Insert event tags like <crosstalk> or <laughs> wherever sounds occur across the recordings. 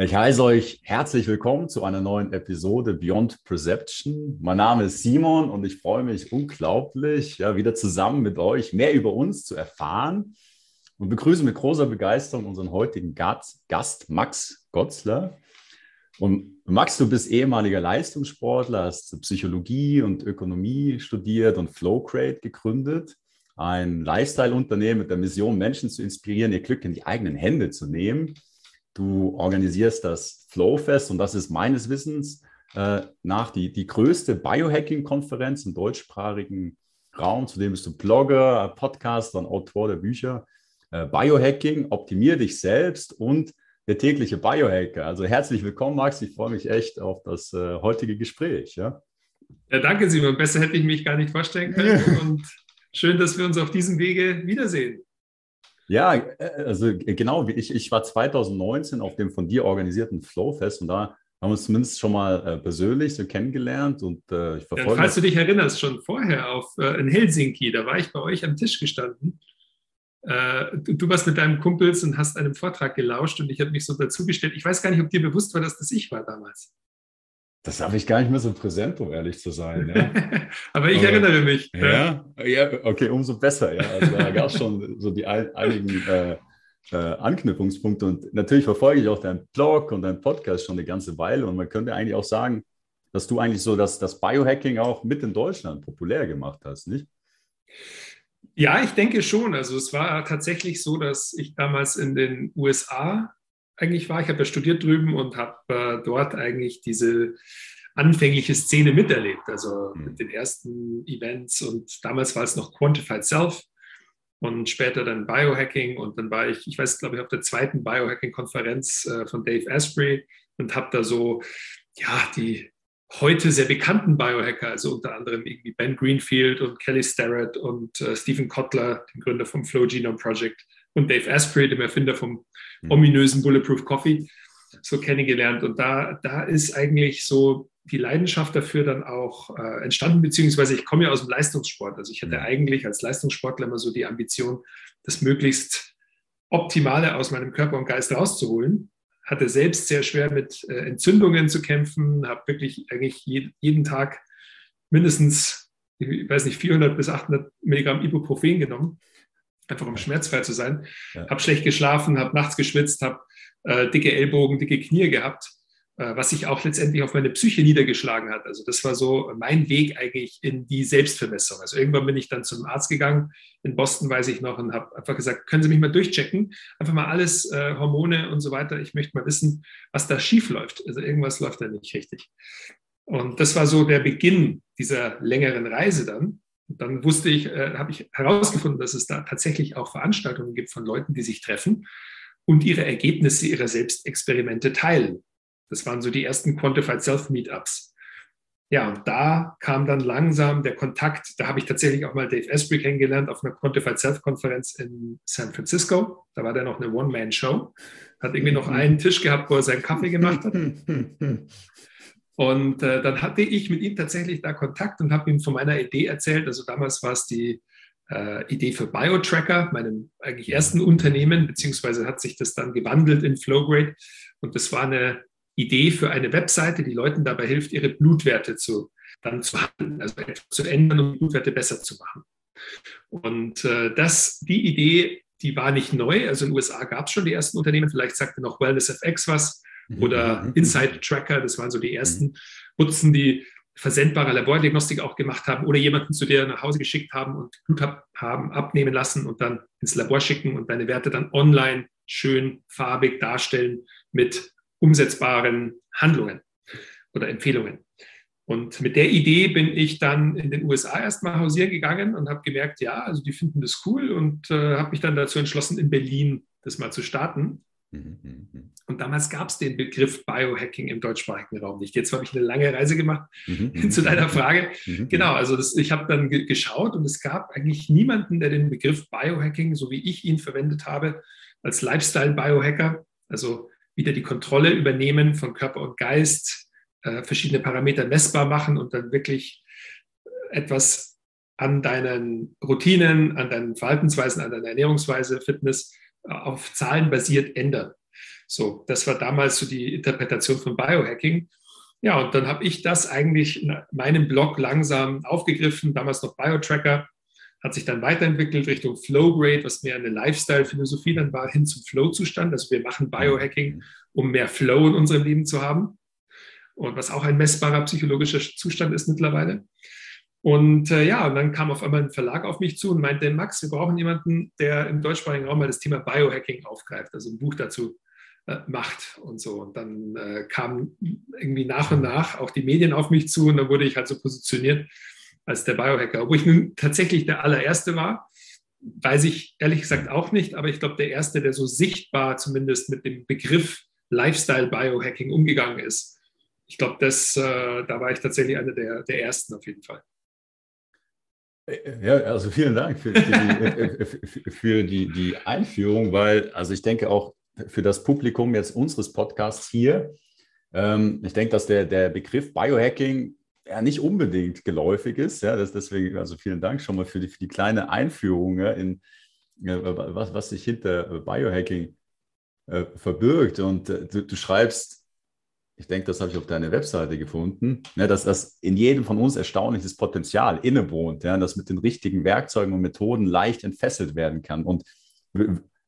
Ich heiße euch herzlich willkommen zu einer neuen Episode Beyond Perception. Mein Name ist Simon und ich freue mich unglaublich, ja, wieder zusammen mit euch mehr über uns zu erfahren und begrüße mit großer Begeisterung unseren heutigen Gast, Max Gotzler. Und Max, du bist ehemaliger Leistungssportler, hast Psychologie und Ökonomie studiert und Flowcrate gegründet, ein Lifestyle-Unternehmen mit der Mission, Menschen zu inspirieren, ihr Glück in die eigenen Hände zu nehmen. Du organisierst das Flowfest und das ist meines Wissens äh, nach die, die größte Biohacking-Konferenz im deutschsprachigen Raum. Zudem bist du Blogger, Podcaster und Autor der Bücher äh, Biohacking, Optimier dich selbst und der tägliche Biohacker. Also herzlich willkommen, Max. Ich freue mich echt auf das äh, heutige Gespräch. Ja? ja, danke, Simon. Besser hätte ich mich gar nicht vorstellen können. <laughs> und schön, dass wir uns auf diesem Wege wiedersehen. Ja, äh, also genau, ich, ich war 2019 auf dem von dir organisierten Flowfest und da haben wir uns zumindest schon mal äh, persönlich so kennengelernt und äh, ich verfolge. Ja, falls du dich erinnerst, schon vorher auf äh, in Helsinki, da war ich bei euch am Tisch gestanden. Äh, du, du, warst mit deinem Kumpels und hast einem Vortrag gelauscht und ich habe mich so dazugestellt. Ich weiß gar nicht, ob dir bewusst war, dass das ich war damals. Das habe ich gar nicht mehr so präsent, um ehrlich zu sein. Ja. <laughs> Aber ich erinnere mich. Ja, ja, okay, umso besser. Ja. Also da gab es schon so die ein, einigen äh, äh, Anknüpfungspunkte. Und natürlich verfolge ich auch deinen Blog und deinen Podcast schon eine ganze Weile. Und man könnte eigentlich auch sagen, dass du eigentlich so das, das Biohacking auch mit in Deutschland populär gemacht hast, nicht? Ja, ich denke schon. Also es war tatsächlich so, dass ich damals in den USA eigentlich war. Ich habe ja studiert drüben und habe äh, dort eigentlich diese anfängliche Szene miterlebt, also mhm. mit den ersten Events und damals war es noch Quantified Self und später dann Biohacking und dann war ich, ich weiß, glaube ich, auf der zweiten Biohacking-Konferenz äh, von Dave Asprey und habe da so, ja, die heute sehr bekannten Biohacker, also unter anderem irgendwie Ben Greenfield und Kelly Starrett und äh, Stephen Kotler, den Gründer vom Flow Genome Project und Dave Asprey, dem Erfinder vom mhm. ominösen Bulletproof Coffee, so kennengelernt. Und da, da ist eigentlich so die Leidenschaft dafür dann auch äh, entstanden, beziehungsweise ich komme ja aus dem Leistungssport. Also ich hatte mhm. eigentlich als Leistungssportler immer so die Ambition, das möglichst Optimale aus meinem Körper und Geist rauszuholen. Hatte selbst sehr schwer mit äh, Entzündungen zu kämpfen, habe wirklich eigentlich je, jeden Tag mindestens, ich weiß nicht, 400 bis 800 Milligramm Ibuprofen genommen einfach um schmerzfrei zu sein. Ja. Habe schlecht geschlafen, habe nachts geschwitzt, habe äh, dicke Ellbogen, dicke Knie gehabt, äh, was sich auch letztendlich auf meine Psyche niedergeschlagen hat. Also das war so mein Weg eigentlich in die Selbstvermessung. Also irgendwann bin ich dann zum Arzt gegangen, in Boston weiß ich noch, und habe einfach gesagt, können Sie mich mal durchchecken? Einfach mal alles, äh, Hormone und so weiter. Ich möchte mal wissen, was da schief läuft. Also irgendwas läuft da nicht richtig. Und das war so der Beginn dieser längeren Reise dann. Dann wusste ich, äh, habe ich herausgefunden, dass es da tatsächlich auch Veranstaltungen gibt von Leuten, die sich treffen und ihre Ergebnisse ihrer Selbstexperimente teilen. Das waren so die ersten Quantified Self Meetups. Ja, und da kam dann langsam der Kontakt. Da habe ich tatsächlich auch mal Dave Asprey kennengelernt auf einer Quantified Self Konferenz in San Francisco. Da war der noch eine One-Man-Show. Hat irgendwie noch <laughs> einen Tisch gehabt, wo er seinen Kaffee gemacht hat. <laughs> Und äh, dann hatte ich mit ihm tatsächlich da Kontakt und habe ihm von meiner Idee erzählt. Also damals war es die äh, Idee für BioTracker, meinem eigentlich ersten Unternehmen, beziehungsweise hat sich das dann gewandelt in Flowgrade. Und das war eine Idee für eine Webseite, die Leuten dabei hilft, ihre Blutwerte zu, dann zu handeln, also zu ändern und Blutwerte besser zu machen. Und äh, das, die Idee, die war nicht neu. Also in den USA gab es schon die ersten Unternehmen. Vielleicht sagte noch WellnessFX was. Mhm. oder mhm. Inside Tracker, das waren so die ersten Nutzen, die versendbare Labordiagnostik auch gemacht haben oder jemanden zu dir nach Hause geschickt haben und Blut haben abnehmen lassen und dann ins Labor schicken und deine Werte dann online schön farbig darstellen mit umsetzbaren Handlungen oder Empfehlungen. Und mit der Idee bin ich dann in den USA erstmal hausieren gegangen und habe gemerkt, ja, also die finden das cool und äh, habe mich dann dazu entschlossen, in Berlin das mal zu starten. Mhm, mhm, mhm. Und damals gab es den Begriff Biohacking im deutschsprachigen Raum nicht. Jetzt habe ich eine lange Reise gemacht mhm. <laughs> zu deiner Frage. Mhm. Genau, also das, ich habe dann geschaut und es gab eigentlich niemanden, der den Begriff Biohacking, so wie ich ihn verwendet habe, als Lifestyle-Biohacker, also wieder die Kontrolle übernehmen von Körper und Geist, äh, verschiedene Parameter messbar machen und dann wirklich etwas an deinen Routinen, an deinen Verhaltensweisen, an deiner Ernährungsweise, Fitness auf Zahlen basiert ändern. So, das war damals so die Interpretation von Biohacking. Ja, und dann habe ich das eigentlich in meinem Blog langsam aufgegriffen, damals noch Biotracker, hat sich dann weiterentwickelt Richtung Flowgrade, was mehr eine Lifestyle-Philosophie dann war, hin zum Flow-Zustand. Also wir machen Biohacking, um mehr Flow in unserem Leben zu haben. Und was auch ein messbarer psychologischer Zustand ist mittlerweile. Und äh, ja, und dann kam auf einmal ein Verlag auf mich zu und meinte, Max, wir brauchen jemanden, der im deutschsprachigen Raum mal das Thema Biohacking aufgreift, also ein Buch dazu äh, macht und so. Und dann äh, kamen irgendwie nach und nach auch die Medien auf mich zu und dann wurde ich halt so positioniert als der Biohacker, obwohl ich nun tatsächlich der allererste war. Weiß ich ehrlich gesagt auch nicht, aber ich glaube, der erste, der so sichtbar zumindest mit dem Begriff Lifestyle Biohacking umgegangen ist. Ich glaube, das, äh, da war ich tatsächlich einer der, der ersten auf jeden Fall. Ja, also vielen Dank für, die, für die, die Einführung, weil, also ich denke auch für das Publikum jetzt unseres Podcasts hier, ähm, ich denke, dass der, der Begriff Biohacking ja nicht unbedingt geläufig ist. Ja, das deswegen, also vielen Dank schon mal für die, für die kleine Einführung ja, in was, was sich hinter Biohacking äh, verbirgt. Und äh, du, du schreibst ich denke, das habe ich auf deiner Webseite gefunden, ne, dass das in jedem von uns erstaunliches Potenzial innewohnt, ja, das mit den richtigen Werkzeugen und Methoden leicht entfesselt werden kann. Und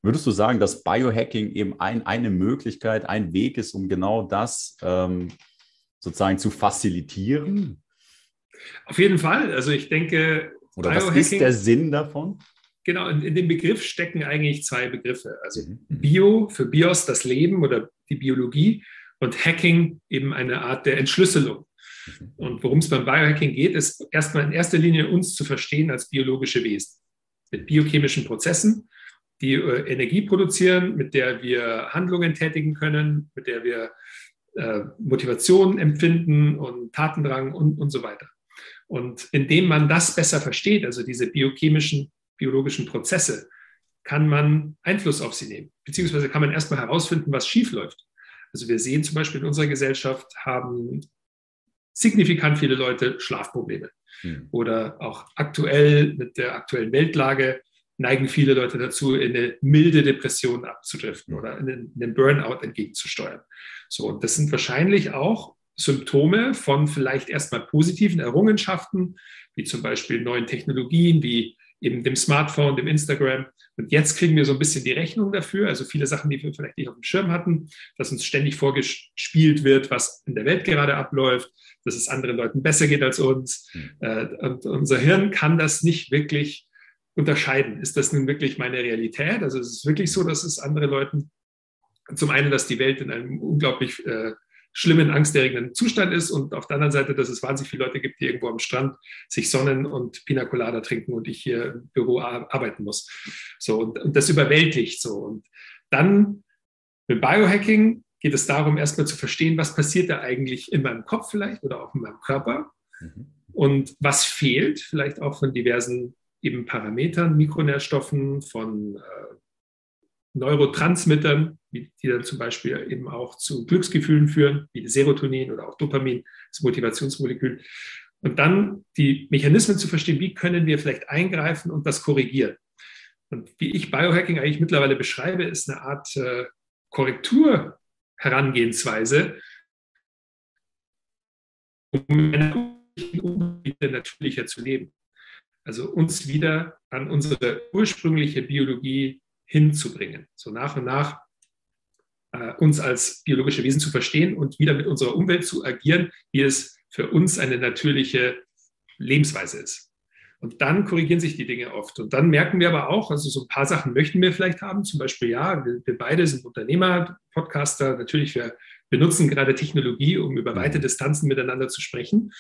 würdest du sagen, dass Biohacking eben ein, eine Möglichkeit, ein Weg ist, um genau das ähm, sozusagen zu facilitieren? Auf jeden Fall. Also ich denke, oder was ist der Sinn davon? Genau, in, in, dem Begriff stecken eigentlich zwei Begriffe. Also mhm. Bio für Bios, das Leben oder die Biologie und Hacking eben eine Art der Entschlüsselung. Und worum es beim Biohacking geht, ist erstmal in erster Linie uns zu verstehen als biologische Wesen mit biochemischen Prozessen, die äh, Energie produzieren, mit der wir Handlungen tätigen können, mit der wir äh, Motivation empfinden und Tatendrang und, und so weiter. Und indem man das besser versteht, also diese biochemischen, biologischen Prozesse, kann man Einfluss auf sie nehmen. Beziehungsweise kann man erstmal herausfinden, was schief läuft. Also wir sehen zum Beispiel in unserer Gesellschaft haben signifikant viele Leute Schlafprobleme. Hm. Oder auch aktuell mit der aktuellen Weltlage neigen viele Leute dazu, in eine milde Depression abzudriften oder in einen Burnout entgegenzusteuern. So, und das sind wahrscheinlich auch Symptome von vielleicht erstmal positiven Errungenschaften, wie zum Beispiel neuen Technologien, wie eben dem Smartphone, dem Instagram. Und jetzt kriegen wir so ein bisschen die Rechnung dafür. Also viele Sachen, die wir vielleicht nicht auf dem Schirm hatten, dass uns ständig vorgespielt wird, was in der Welt gerade abläuft, dass es anderen Leuten besser geht als uns. Mhm. Und unser Hirn kann das nicht wirklich unterscheiden. Ist das nun wirklich meine Realität? Also es ist wirklich so, dass es andere Leuten zum einen, dass die Welt in einem unglaublich äh, schlimmen, angsterregenden Zustand ist und auf der anderen Seite, dass es wahnsinnig viele Leute gibt, die irgendwo am Strand sich sonnen und Pina Colada trinken und ich hier im Büro arbeiten muss. So, und, und das überwältigt so. Und dann mit Biohacking geht es darum, erstmal zu verstehen, was passiert da eigentlich in meinem Kopf vielleicht oder auch in meinem Körper mhm. und was fehlt, vielleicht auch von diversen eben Parametern, Mikronährstoffen, von äh, Neurotransmittern, die dann zum Beispiel eben auch zu Glücksgefühlen führen, wie Serotonin oder auch Dopamin, das Motivationsmolekül. Und dann die Mechanismen zu verstehen, wie können wir vielleicht eingreifen und das korrigieren. Und wie ich Biohacking eigentlich mittlerweile beschreibe, ist eine Art äh, Korrekturherangehensweise, um natürlicher zu leben. Also uns wieder an unsere ursprüngliche Biologie hinzubringen. So nach und nach äh, uns als biologische Wesen zu verstehen und wieder mit unserer Umwelt zu agieren, wie es für uns eine natürliche Lebensweise ist. Und dann korrigieren sich die Dinge oft. Und dann merken wir aber auch, also so ein paar Sachen möchten wir vielleicht haben. Zum Beispiel, ja, wir, wir beide sind Unternehmer, Podcaster. Natürlich, wir benutzen gerade Technologie, um über weite mhm. Distanzen miteinander zu sprechen.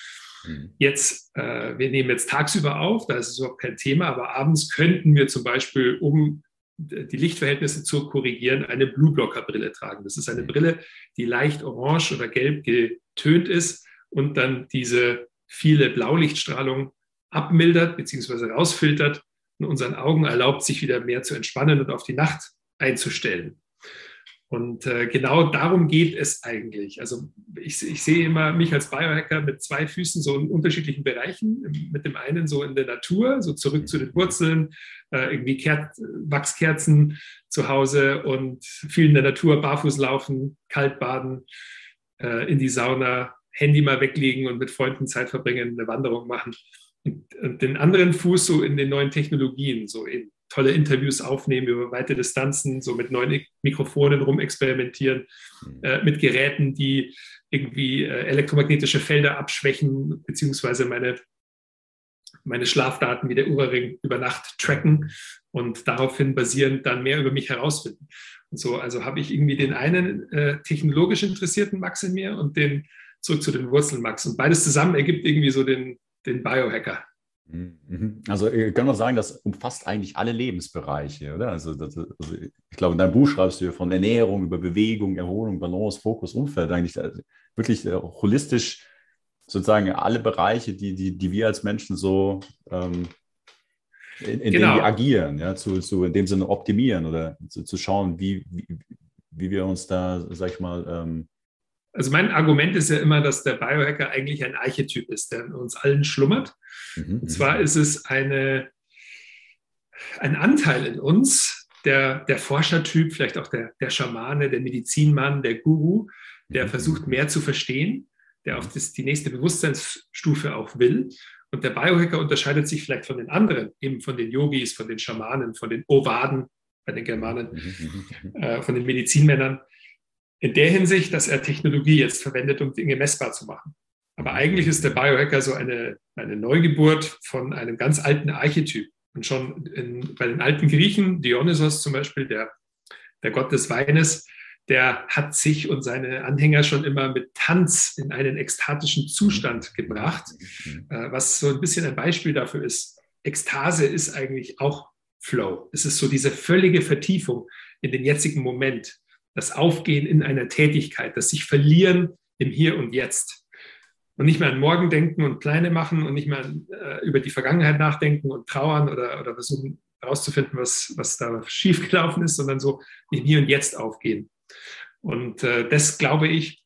Mhm. Jetzt, äh, wir nehmen jetzt tagsüber auf, da ist es überhaupt kein Thema, aber abends könnten wir zum Beispiel, um die Lichtverhältnisse zu korrigieren, eine Blue Blocker Brille tragen. Das ist eine mhm. Brille, die leicht orange oder gelb getönt ist und dann diese viele Blaulichtstrahlung abmildert bzw. rausfiltert und unseren Augen erlaubt, sich wieder mehr zu entspannen und auf die Nacht einzustellen. Und äh, genau darum geht es eigentlich. Also ich, ich, sehe immer mich als Biohacker mit zwei Füßen so in unterschiedlichen Bereichen. Mit dem einen so in der Natur, so zurück zu den Wurzeln, äh, irgendwie Ker Wachskerzen zu Hause und viel in der Natur, barfuß laufen, kalt baden, äh, in die Sauna, Handy mal weglegen und mit Freunden Zeit verbringen, eine Wanderung machen. Und, und den anderen Fuß so in den neuen Technologien, so in tolle Interviews aufnehmen über weite Distanzen, so mit neuen Mikrofonen rumexperimentieren, mhm. äh, mit Geräten, die irgendwie äh, elektromagnetische Felder abschwächen, beziehungsweise meine, meine Schlafdaten wie der Ura-Ring über Nacht tracken und daraufhin basierend dann mehr über mich herausfinden. Und so, also habe ich irgendwie den einen äh, technologisch interessierten Max in mir und den zurück zu den Wurzeln Max. Und beides zusammen ergibt irgendwie so den, den Biohacker. Mhm. Also ich kann man sagen, das umfasst eigentlich alle Lebensbereiche, oder? Also, das, also, ich glaube, in deinem Buch schreibst du von Ernährung über Bewegung, Erholung, Balance, Fokus, Umfeld, eigentlich also wirklich äh, holistisch sozusagen alle Bereiche, die, die, die wir als Menschen so ähm, in, in genau. denen wir agieren, ja, zu, zu in dem Sinne optimieren oder zu, zu schauen, wie, wie, wie wir uns da, sag ich mal, ähm, also mein Argument ist ja immer, dass der Biohacker eigentlich ein Archetyp ist, der in uns allen schlummert. Mhm. Und zwar mhm. ist es eine, ein Anteil in uns, der, der Forschertyp, vielleicht auch der, der Schamane, der Medizinmann, der Guru, der mhm. versucht mehr zu verstehen, der auf das, die nächste Bewusstseinsstufe auch will. Und der Biohacker unterscheidet sich vielleicht von den anderen, eben von den Yogis, von den Schamanen, von den Ovaden bei den Germanen, mhm. äh, von den Medizinmännern, in der Hinsicht, dass er Technologie jetzt verwendet, um Dinge messbar zu machen. Aber eigentlich ist der Biohacker so eine, eine Neugeburt von einem ganz alten Archetyp. Und schon in, bei den alten Griechen, Dionysos zum Beispiel, der, der Gott des Weines, der hat sich und seine Anhänger schon immer mit Tanz in einen ekstatischen Zustand gebracht, äh, was so ein bisschen ein Beispiel dafür ist. Ekstase ist eigentlich auch Flow. Es ist so diese völlige Vertiefung in den jetzigen Moment das Aufgehen in einer Tätigkeit, das sich verlieren im Hier und Jetzt. Und nicht mehr an morgen denken und Pläne machen und nicht mehr äh, über die Vergangenheit nachdenken und trauern oder, oder versuchen herauszufinden, was, was da schiefgelaufen ist, sondern so im Hier und Jetzt aufgehen. Und äh, das, glaube ich,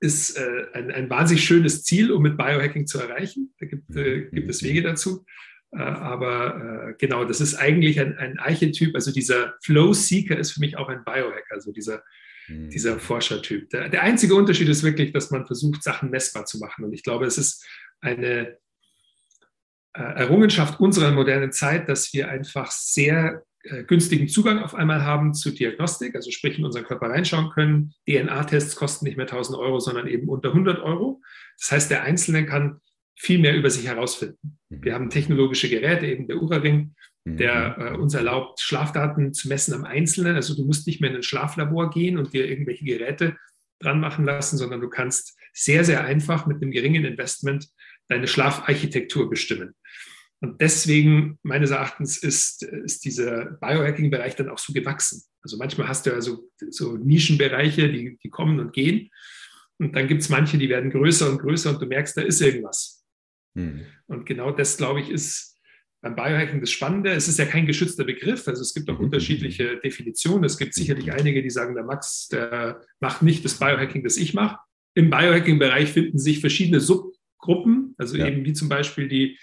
ist äh, ein, ein wahnsinnig schönes Ziel, um mit Biohacking zu erreichen. Da gibt, äh, gibt es Wege dazu. Äh, aber äh, genau, das ist eigentlich ein, ein Archetyp. Also dieser Flow-Seeker ist für mich auch ein Biohacker, also dieser, mhm. dieser Forschertyp. Der, der, einzige Unterschied ist wirklich, dass man versucht, Sachen messbar zu machen. Und ich glaube, es ist eine äh, Errungenschaft unserer modernen Zeit, dass wir einfach sehr günstigen Zugang auf einmal haben zu Diagnostik, also sprich in unseren Körper reinschauen können. DNA-Tests kosten nicht mehr 1000 Euro, sondern eben unter 100 Euro. Das heißt, der Einzelne kann viel mehr über sich herausfinden. Mhm. Wir haben technologische Geräte, eben der Ura-Ring, der mhm. äh, uns erlaubt, Schlafdaten zu messen am Einzelnen. Also du musst nicht mehr in ein Schlaflabor gehen und dir irgendwelche Geräte dran machen lassen, sondern du kannst sehr, sehr einfach mit einem geringen Investment deine Schlafarchitektur bestimmen. Und deswegen, meines Erachtens, ist, ist dieser Biohacking-Bereich dann auch so gewachsen. Also manchmal hast du also so Nischenbereiche, die, die kommen und gehen. Und dann gibt es manche, die werden größer und größer und du merkst, da ist irgendwas. Mhm. Und genau das, glaube ich, ist beim Biohacking das Spannende. Es ist ja kein geschützter Begriff, also es gibt auch mhm. unterschiedliche Definitionen. Es gibt sicherlich mhm. einige, die sagen, der Max, der macht nicht das Biohacking, das ich mache. Im Biohacking-Bereich finden sich verschiedene Subgruppen, also ja. eben wie zum Beispiel die,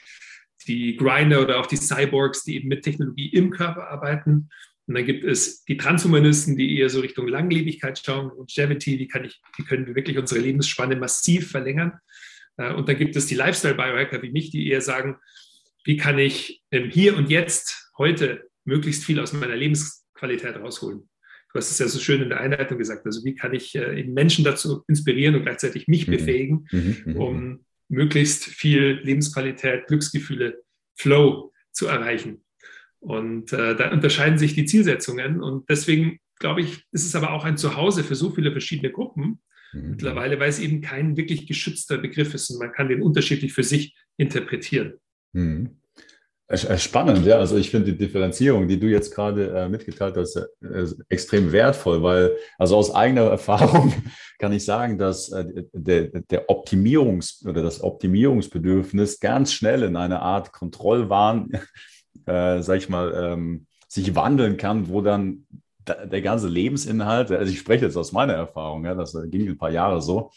die Grinder oder auch die Cyborgs, die eben mit Technologie im Körper arbeiten. Und dann gibt es die Transhumanisten, die eher so Richtung Langlebigkeit schauen, Longevity, wie, kann ich, wie können wir wirklich unsere Lebensspanne massiv verlängern. Äh, und dann gibt es die Lifestyle-Biohacker wie mich, die eher sagen, wie kann ich hier und jetzt, heute, möglichst viel aus meiner Lebensqualität rausholen. Du hast es ja so schön in der Einleitung gesagt. Also wie kann ich äh, Menschen dazu inspirieren und gleichzeitig mich mhm. befähigen, mhm. mhm. um möglichst viel Lebensqualität, Glücksgefühle, Flow zu erreichen. Und äh, da unterscheiden sich die Zielsetzungen. Und deswegen glaube ich, ist es aber auch ein Zuhause für so viele verschiedene Gruppen, Mhm. Mittlerweile, weil es eben kein wirklich geschützter Begriff ist und man kann den unterschiedlich für sich interpretieren. Mhm. Spannend, ja. Also ich finde die Differenzierung, die du jetzt gerade äh, mitgeteilt hast, äh, extrem wertvoll, weil also aus eigener <laughs> Erfahrung kann ich sagen, dass äh, der, der Optimierungs- oder das Optimierungsbedürfnis ganz schnell in eine Art Kontrollwahn, <laughs> äh, sag ich mal, ähm, sich wandeln kann, wo dann der ganze Lebensinhalt, also ich spreche jetzt aus meiner Erfahrung, ja, das ging ein paar Jahre so,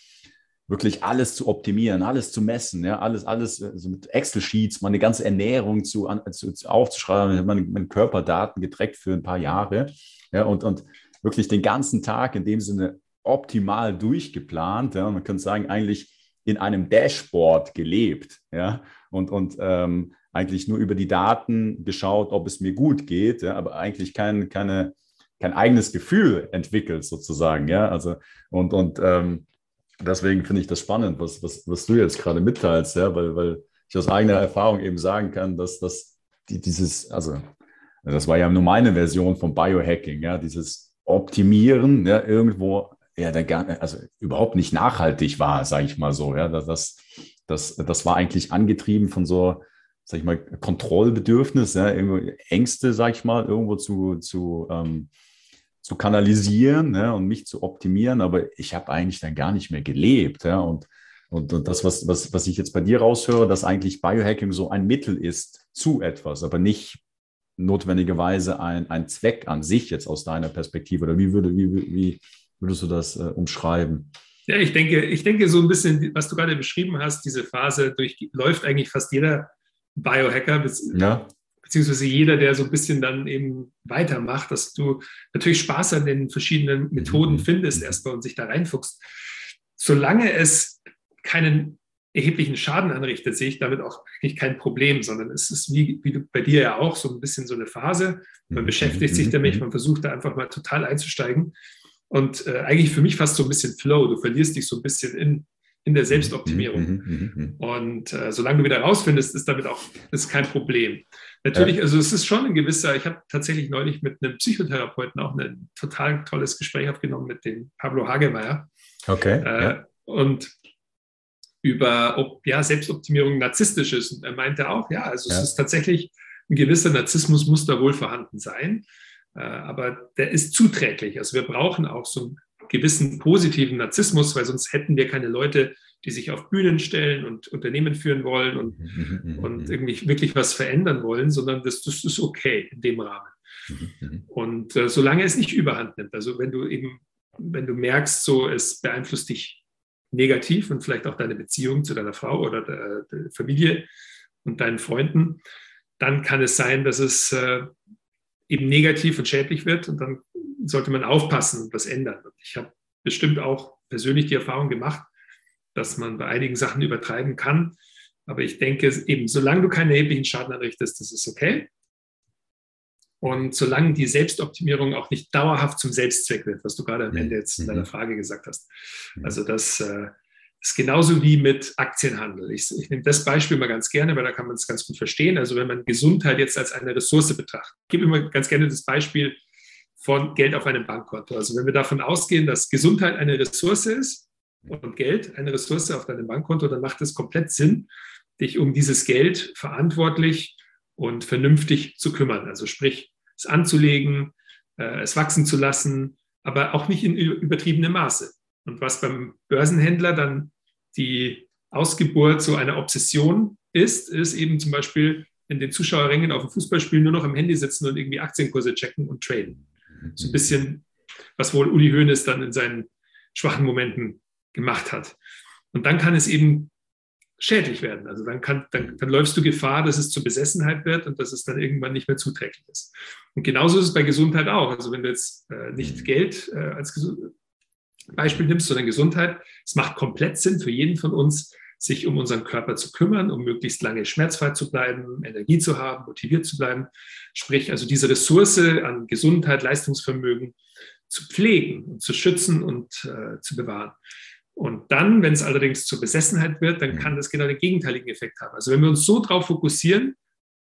wirklich alles zu optimieren, alles zu messen, ja, alles, alles also mit Excel-Sheets, meine ganze Ernährung zu, zu, zu aufzuschreiben, meine, meine Körperdaten getrackt für ein paar Jahre, ja, und, und wirklich den ganzen Tag in dem Sinne optimal durchgeplant, ja, man könnte sagen, eigentlich in einem Dashboard gelebt, ja, und, und ähm, eigentlich nur über die Daten geschaut, ob es mir gut geht, ja, aber eigentlich kein, keine, kein eigenes Gefühl entwickelt, sozusagen, ja, also und, und ähm, deswegen finde ich das spannend, was, was, was du jetzt gerade mitteilst, ja, weil, weil ich aus eigener Erfahrung eben sagen kann, dass das die, dieses, also das war ja nur meine Version von Biohacking, ja, dieses Optimieren, ja, irgendwo, ja, der also überhaupt nicht nachhaltig war, sage ich mal so, ja, das, das, das war eigentlich angetrieben von so, sag ich mal, Kontrollbedürfnis, ja, Ängste, sag ich mal, irgendwo zu, zu ähm, zu kanalisieren ne, und mich zu optimieren, aber ich habe eigentlich dann gar nicht mehr gelebt. Ja, und, und, und das, was, was, was ich jetzt bei dir raushöre, dass eigentlich Biohacking so ein Mittel ist zu etwas, aber nicht notwendigerweise ein, ein Zweck an sich jetzt aus deiner Perspektive. Oder wie, würde, wie, wie würdest du das äh, umschreiben? Ja, ich denke, ich denke so ein bisschen, was du gerade beschrieben hast, diese Phase durchläuft eigentlich fast jeder Biohacker, ja beziehungsweise jeder, der so ein bisschen dann eben weitermacht, dass du natürlich Spaß an den verschiedenen Methoden mhm. findest erstmal und sich da reinfuchst. Solange es keinen erheblichen Schaden anrichtet, sehe ich damit auch eigentlich kein Problem, sondern es ist wie, wie bei dir ja auch so ein bisschen so eine Phase. Man mhm. beschäftigt sich damit, mhm. man versucht da einfach mal total einzusteigen. Und äh, eigentlich für mich fast so ein bisschen Flow. Du verlierst dich so ein bisschen in, in der Selbstoptimierung. Mhm, mhm, mhm, und äh, solange du wieder rausfindest, ist damit auch ist kein Problem. Natürlich, ja. also es ist schon ein gewisser, ich habe tatsächlich neulich mit einem Psychotherapeuten auch ein total tolles Gespräch aufgenommen mit dem Pablo Hagemeyer. Okay. Äh, ja. Und über ob ja, Selbstoptimierung narzisstisch ist. Und er meinte auch, ja, also ja. es ist tatsächlich ein gewisser Narzissmus muss da wohl vorhanden sein, äh, aber der ist zuträglich. Also wir brauchen auch so einen gewissen positiven Narzissmus, weil sonst hätten wir keine Leute, die sich auf Bühnen stellen und Unternehmen führen wollen und, mhm, mhm, mhm, und irgendwie wirklich was verändern wollen, sondern das, das ist okay in dem Rahmen. Und äh, solange es nicht überhand nimmt, also wenn du eben, wenn du merkst, so es beeinflusst dich negativ und vielleicht auch deine Beziehung zu deiner Frau oder der, der Familie und deinen Freunden, dann kann es sein, dass es äh, eben negativ und schädlich wird und dann sollte man aufpassen und was ändern. Und ich habe bestimmt auch persönlich die Erfahrung gemacht, dass man bei einigen Sachen übertreiben kann. Aber ich denke eben, solange du keinen erheblichen Schaden anrichtest, das ist okay. Und solange die Selbstoptimierung auch nicht dauerhaft zum Selbstzweck wird, was du gerade am Ende jetzt in deiner mhm. Frage gesagt hast. Mhm. Also das äh, ist genauso wie mit Aktienhandel. Ich, ich nehme das Beispiel mal ganz gerne, weil da kann man es ganz gut verstehen. Also wenn man Gesundheit jetzt als eine Ressource betrachtet. Ich gebe immer ganz gerne das Beispiel von Geld auf einem Bankkonto. Also wenn wir davon ausgehen, dass Gesundheit eine Ressource ist, und Geld, eine Ressource auf deinem Bankkonto, dann macht es komplett Sinn, dich um dieses Geld verantwortlich und vernünftig zu kümmern. Also sprich, es anzulegen, äh, es wachsen zu lassen, aber auch nicht in übertriebenem Maße. Und was beim Börsenhändler dann die Ausgeburt so einer Obsession ist, ist eben zum Beispiel in den Zuschauerrängen auf dem Fußballspiel nur noch am Handy sitzen und irgendwie Aktienkurse checken und traden. So ein bisschen, was wohl Uli Hoeneß dann in seinen schwachen Momenten gemacht hat. Und dann kann es eben schädlich werden. Also dann, kann, dann, dann läufst du Gefahr, dass es zur Besessenheit wird und dass es dann irgendwann nicht mehr zuträglich ist. Und genauso ist es bei Gesundheit auch. Also wenn du jetzt äh, nicht mhm. Geld äh, als Beispiel nimmst, sondern Gesundheit, es macht komplett Sinn für jeden von uns, sich um unseren Körper zu kümmern, um möglichst lange schmerzfrei zu bleiben, Energie zu haben, motiviert zu bleiben. Sprich, also diese Ressource an Gesundheit, Leistungsvermögen zu pflegen und zu schützen und äh, zu bewahren. Und dann, wenn es allerdings zur Besessenheit wird, dann kann mhm. das genau den gegenteiligen Effekt haben. Also wenn wir uns so drauf fokussieren,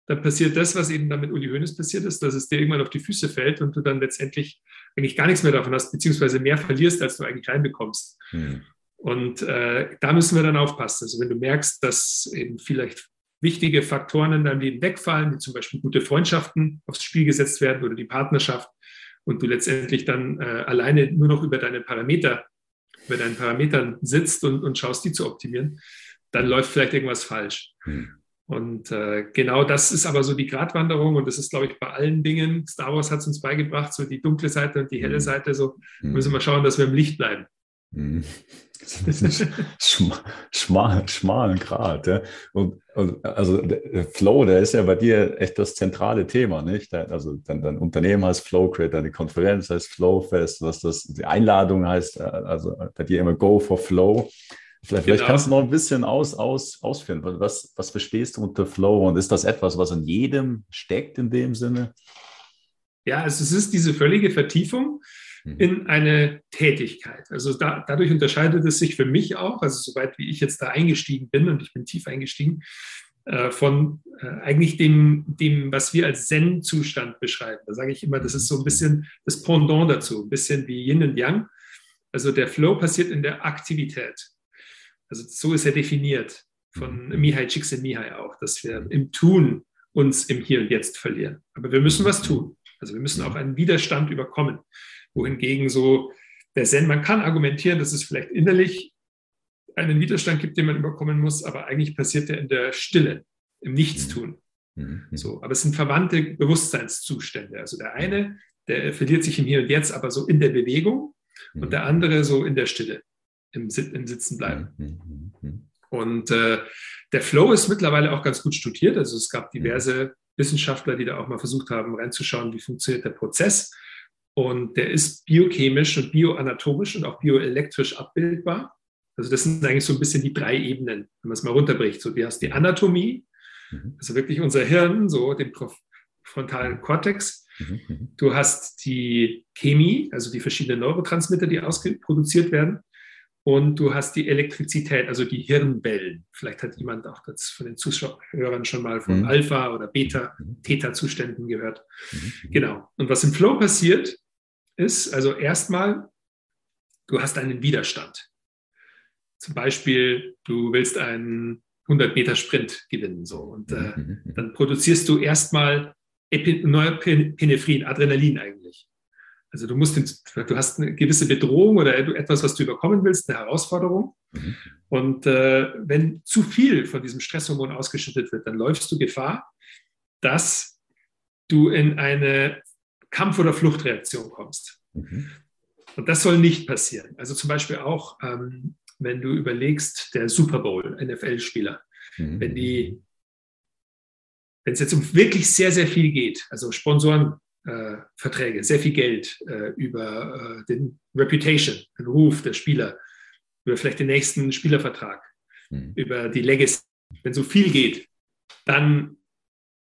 dann passiert das, was eben dann mit Uli Hoeneß passiert ist, dass es dir irgendwann auf die Füße fällt und du dann letztendlich eigentlich gar nichts mehr davon hast, beziehungsweise mehr verlierst, als du eigentlich reinbekommst. Mhm. Und äh, da müssen wir dann aufpassen. Also wenn du merkst, dass eben vielleicht wichtige Faktoren in deinem Leben wegfallen, wie zum Beispiel gute Freundschaften aufs Spiel gesetzt werden oder die Partnerschaft und du letztendlich dann äh, alleine nur noch über deine Parameter bei deinen Parametern sitzt und, und schaust, die zu optimieren, dann läuft vielleicht irgendwas falsch. Hm. Und äh, genau das ist aber so die Gratwanderung und das ist, glaube ich, bei allen Dingen. Star Wars hat es uns beigebracht, so die dunkle Seite und die helle mhm. Seite, so mhm. müssen wir schauen, dass wir im Licht bleiben. Mhm. <laughs> schmal, schmalen Grad. Ja. Und, und, also der Flow, der ist ja bei dir echt das zentrale Thema, nicht? Also dein, dein Unternehmen heißt Flowcreate, deine Konferenz heißt Flowfest, was das, die Einladung heißt, äh, also bei dir immer Go for Flow. Vielleicht, genau. vielleicht, kannst du noch ein bisschen aus, aus, ausführen. Was, was verstehst du unter Flow und ist das etwas, was in jedem steckt in dem Sinne? Ja, es ist diese völlige Vertiefung. In eine Tätigkeit. Also da, dadurch unterscheidet es sich für mich auch, also soweit wie ich jetzt da eingestiegen bin und ich bin tief eingestiegen, äh, von äh, eigentlich dem, dem, was wir als Zen-Zustand beschreiben. Da sage ich immer, das ist so ein bisschen das Pendant dazu, ein bisschen wie Yin und Yang. Also der Flow passiert in der Aktivität. Also so ist er definiert von mhm. Mihai Csikszentmihalyi auch, dass wir im Tun uns im Hier und Jetzt verlieren. Aber wir müssen was tun. Also wir müssen auch einen Widerstand überkommen. Wohingegen so der Zen, man kann argumentieren, dass es vielleicht innerlich einen Widerstand gibt, den man überkommen muss, aber eigentlich passiert er in der Stille, im Nichtstun. Mhm. So, aber es sind verwandte Bewusstseinszustände. Also der eine, der verliert sich im Hier und Jetzt, aber so in der Bewegung und der andere so in der Stille im, im Sitzen bleiben. Mhm, mhm, mhm. Und äh, der Flow ist mittlerweile auch ganz gut studiert. Also es gab diverse Wissenschaftler, die da auch mal versucht haben, reinzuschauen, wie funktioniert der Prozess. Und der ist biochemisch und bioanatomisch und auch bioelektrisch abbildbar. Also das sind eigentlich so ein bisschen die drei Ebenen, wenn man es mal runterbricht. So, du hast die Anatomie, also wirklich unser Hirn, so den frontalen Kortex. Du hast die Chemie, also die verschiedenen Neurotransmitter, die ausproduziert werden und du hast die Elektrizität, also die Hirnwellen. Vielleicht hat jemand auch das von den Zuschauern schon mal von mhm. Alpha- oder Beta-Theta-Zuständen gehört. Mhm. Genau. Und was im Flow passiert, ist also erstmal, du hast einen Widerstand. Zum Beispiel, du willst einen 100 Meter Sprint gewinnen, so. Und äh, mhm. dann produzierst du erstmal Neuropenephrin, Adrenalin eigentlich. Also du musst, du hast eine gewisse Bedrohung oder etwas, was du überkommen willst, eine Herausforderung. Mhm. Und äh, wenn zu viel von diesem Stresshormon ausgeschüttet wird, dann läufst du Gefahr, dass du in eine Kampf- oder Fluchtreaktion kommst. Mhm. Und das soll nicht passieren. Also zum Beispiel auch, ähm, wenn du überlegst, der Super Bowl, NFL-Spieler, mhm. wenn die, wenn es jetzt um wirklich sehr, sehr viel geht, also Sponsoren äh, Verträge, sehr viel Geld äh, über äh, den Reputation, den Ruf der Spieler, über vielleicht den nächsten Spielervertrag, mhm. über die Legacy. Wenn so viel geht, dann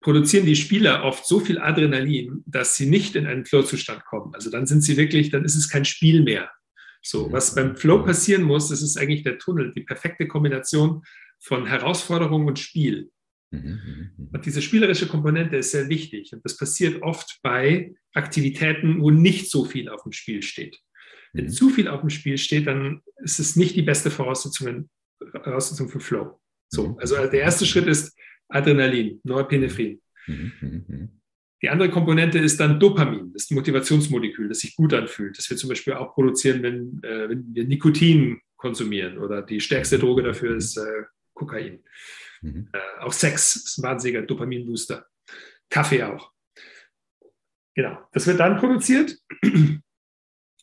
produzieren die Spieler oft so viel Adrenalin, dass sie nicht in einen Flow-Zustand kommen. Also dann sind sie wirklich, dann ist es kein Spiel mehr. So, was beim Flow passieren muss, das ist eigentlich der Tunnel, die perfekte Kombination von Herausforderung und Spiel. Mhm, mhm, mhm. Und diese spielerische Komponente ist sehr wichtig. Und das passiert oft bei Aktivitäten, wo nicht so viel auf dem Spiel steht. Wenn zu viel auf dem Spiel steht, dann ist es nicht die beste Voraussetzung, Voraussetzung für Flow. So, also der erste Schritt ist Adrenalin, Norepinephrine. Die andere Komponente ist dann Dopamin, das Motivationsmolekül, das sich gut anfühlt, das wir zum Beispiel auch produzieren, wenn, äh, wenn wir Nikotin konsumieren oder die stärkste Droge dafür ist äh, Kokain. Mhm. Äh, auch Sex ist ein wahnsinniger Dopaminbooster. Kaffee auch. Genau, das wird dann produziert. <clears throat>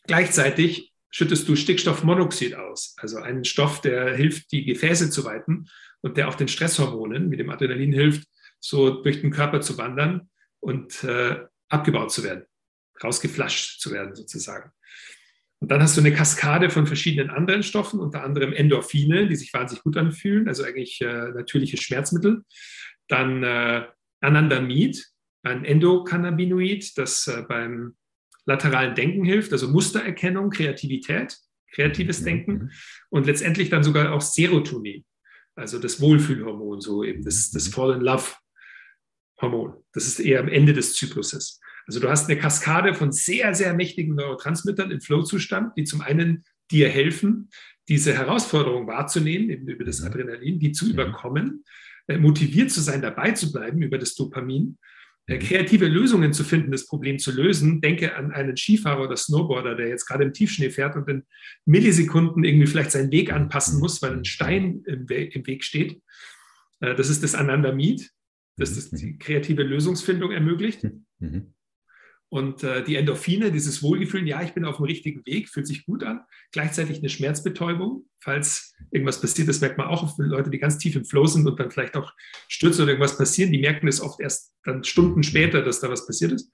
Gleichzeitig schüttest du Stickstoffmonoxid aus, also einen Stoff, der hilft, die Gefäße zu weiten und der auch den Stresshormonen, wie dem Adrenalin hilft, so durch den Körper zu wandern und äh, abgebaut zu werden, rausgeflasht zu werden sozusagen. Und dann hast du eine Kaskade von verschiedenen anderen Stoffen, unter anderem Endorphine, die sich wahnsinnig gut anfühlen, also eigentlich äh, natürliche Schmerzmittel. Dann äh, Anandamid, ein Endokannabinoid, das äh, beim lateralen Denken hilft, also Mustererkennung, Kreativität, kreatives mhm. Denken und letztendlich dann sogar auch Serotonin, also das Wohlfühlhormon, so eben das, das mhm. Fall in Love Hormon. Das ist eher am Ende des Zykluses. Also du hast eine Kaskade von sehr, sehr mächtigen Neurotransmittern im Flow-Zustand, die zum einen dir helfen, diese Herausforderung wahrzunehmen, eben über das mhm. Adrenalin, die zu mhm. überkommen, äh, motiviert zu sein, dabei zu bleiben über das Dopamin. Kreative Lösungen zu finden, das Problem zu lösen. Denke an einen Skifahrer oder Snowboarder, der jetzt gerade im Tiefschnee fährt und in Millisekunden irgendwie vielleicht seinen Weg anpassen muss, weil ein Stein im, We im Weg steht. Äh, das ist das Anandamid, das mhm. das die kreative Lösungsfindung ermöglicht. Mhm. Und äh, die Endorphine, dieses Wohlgefühl, ja, ich bin auf dem richtigen Weg, fühlt sich gut an. Gleichzeitig eine Schmerzbetäubung, falls irgendwas passiert, das merkt man auch auf Leute, die ganz tief im Flow sind und dann vielleicht auch stürzen oder irgendwas passieren, die merken es oft erst dann Stunden später, dass da was passiert ist.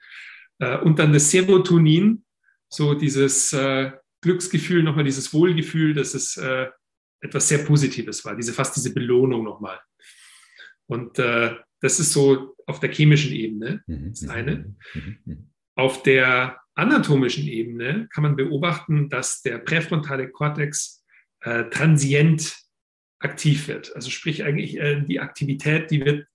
Äh, und dann das Serotonin, so dieses äh, Glücksgefühl, nochmal dieses Wohlgefühl, dass es äh, etwas sehr Positives war, diese, fast diese Belohnung nochmal. Und äh, das ist so auf der chemischen Ebene, mhm, das eine. Mhm, auf der anatomischen Ebene kann man beobachten, dass der präfrontale Kortex äh, transient aktiv wird. Also sprich eigentlich äh, die Aktivität, die wird,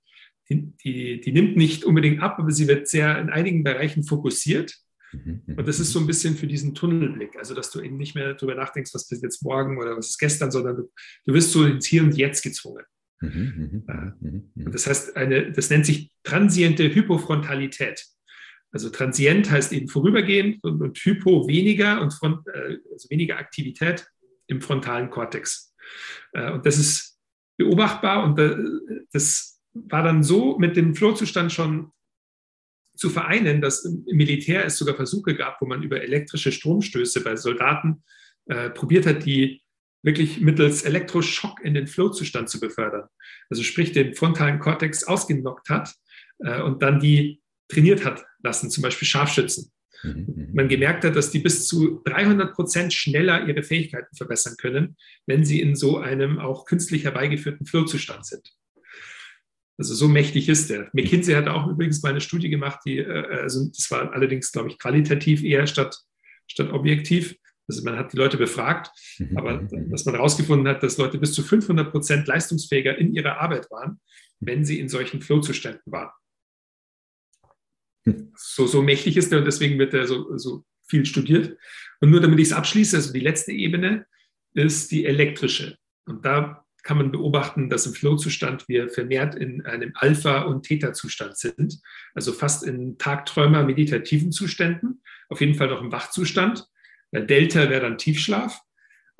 die, die, die nimmt nicht unbedingt ab, aber sie wird sehr in einigen Bereichen fokussiert. Mhm, mhm, und das ist so ein bisschen für diesen Tunnelblick, also dass du eben nicht mehr darüber nachdenkst, was ist jetzt morgen oder was ist gestern, sondern du, du wirst so ins Hier und Jetzt gezwungen. Mhm, äh, das heißt, eine, das nennt sich transiente Hypofrontalität. Also transient heißt eben vorübergehend und, und hypo weniger und front, äh, also weniger Aktivität im frontalen Kortex. Äh, und das ist beobachtbar und äh, das war dann so mit dem Flow-Zustand schon zu vereinen, dass im Militär es sogar Versuche gab, wo man über elektrische Stromstöße bei Soldaten äh, probiert hat, die wirklich mittels Elektroschock in den Flow-Zustand zu befördern. Also sprich, den frontalen Kortex ausgenockt hat äh, und dann die trainiert hat lassen, zum Beispiel Scharfschützen. Mhm. Man gemerkt hat, dass die bis zu 300 Prozent schneller ihre Fähigkeiten verbessern können, wenn sie in so einem auch künstlich herbeigeführten Flow-Zustand sind. Also so mächtig ist der. McKinsey hat auch übrigens mal eine Studie gemacht, die, äh, also das war allerdings, glaube ich, qualitativ eher statt, statt objektiv. Also man hat die Leute befragt, mhm, aber dass man herausgefunden hat, dass Leute bis zu 500 Prozent leistungsfähiger in ihrer Arbeit waren, wenn sie in solchen Flow-Zuständen waren. So, so mächtig ist er und deswegen wird er so, so viel studiert. Und nur damit ich es abschließe, also die letzte Ebene ist die elektrische. Und da kann man beobachten, dass im Flow-Zustand wir vermehrt in einem Alpha- und Theta-Zustand sind, also fast in Tagträumer-meditativen Zuständen, auf jeden Fall noch im Wachzustand. Delta wäre dann Tiefschlaf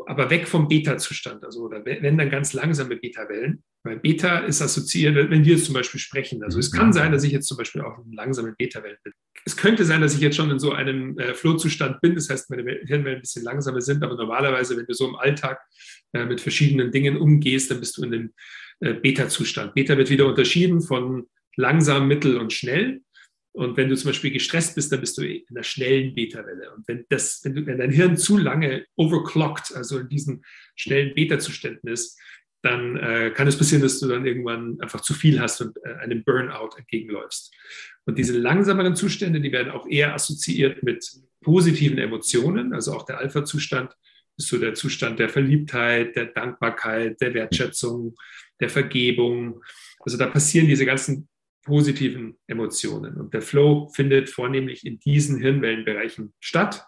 aber weg vom Beta-Zustand. Also, oder wenn dann ganz langsame Beta-Wellen. Weil Beta ist assoziiert, wenn wir jetzt zum Beispiel sprechen. Also es kann sein, dass ich jetzt zum Beispiel auch in langsamen Beta-Wellen bin. Es könnte sein, dass ich jetzt schon in so einem äh, Flow-Zustand bin. Das heißt, meine Hirnwellen ein bisschen langsamer sind. Aber normalerweise, wenn du so im Alltag äh, mit verschiedenen Dingen umgehst, dann bist du in dem äh, Beta-Zustand. Beta wird wieder unterschieden von langsam, mittel und schnell. Und wenn du zum Beispiel gestresst bist, dann bist du in einer schnellen Beta-Welle. Und wenn, das, wenn, du, wenn dein Hirn zu lange overclockt, also in diesen schnellen Beta-Zuständen ist, dann äh, kann es passieren, dass du dann irgendwann einfach zu viel hast und äh, einem Burnout entgegenläufst. Und diese langsameren Zustände, die werden auch eher assoziiert mit positiven Emotionen. Also auch der Alpha-Zustand ist so der Zustand der Verliebtheit, der Dankbarkeit, der Wertschätzung, der Vergebung. Also da passieren diese ganzen positiven Emotionen. Und der Flow findet vornehmlich in diesen Hirnwellenbereichen statt.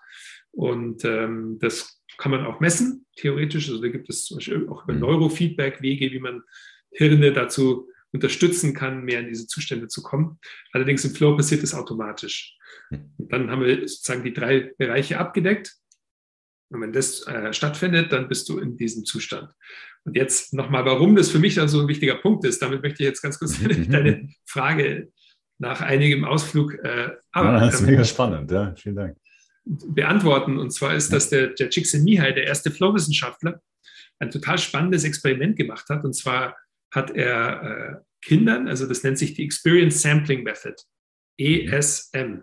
Und ähm, das kann man auch messen, theoretisch. Also da gibt es zum Beispiel auch über mhm. Neurofeedback Wege, wie man Hirne dazu unterstützen kann, mehr in diese Zustände zu kommen. Allerdings im Flow passiert es automatisch. Mhm. Und dann haben wir sozusagen die drei Bereiche abgedeckt. Und wenn das äh, stattfindet, dann bist du in diesem Zustand. Und jetzt nochmal, warum das für mich dann so ein wichtiger Punkt ist. Damit möchte ich jetzt ganz kurz <laughs> <laughs> deine Frage nach einigem Ausflug äh, aber, ja, das ist mega spannend, ja, vielen Dank. Beantworten. Und zwar ist, dass der, der Csikszentmihalyi, der erste Flow-Wissenschaftler, ein total spannendes Experiment gemacht hat. Und zwar hat er äh, Kindern, also das nennt sich die Experience Sampling Method, ESM.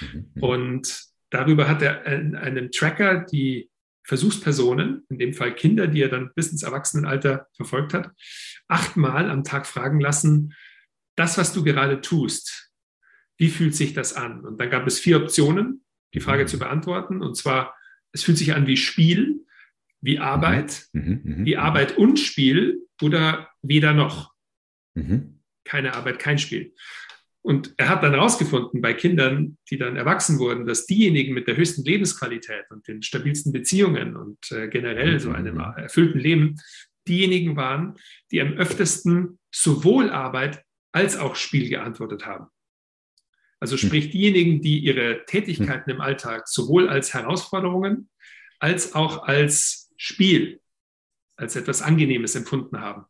Mhm. Und Darüber hat er einen Tracker, die Versuchspersonen, in dem Fall Kinder, die er dann bis ins Erwachsenenalter verfolgt hat, achtmal am Tag fragen lassen, das, was du gerade tust, wie fühlt sich das an? Und dann gab es vier Optionen, die Frage zu beantworten. Und zwar, es fühlt sich an wie Spiel, wie Arbeit, mhm, mhm, mhm wie Arbeit und Spiel oder weder noch. Mhm. Keine Arbeit, kein Spiel. Und er hat dann herausgefunden bei Kindern, die dann erwachsen wurden, dass diejenigen mit der höchsten Lebensqualität und den stabilsten Beziehungen und äh, generell so einem mhm. erfüllten Leben diejenigen waren, die am öftesten sowohl Arbeit als auch Spiel geantwortet haben. Also hm. sprich diejenigen, die ihre Tätigkeiten im Alltag sowohl als Herausforderungen als auch als Spiel, als etwas Angenehmes empfunden haben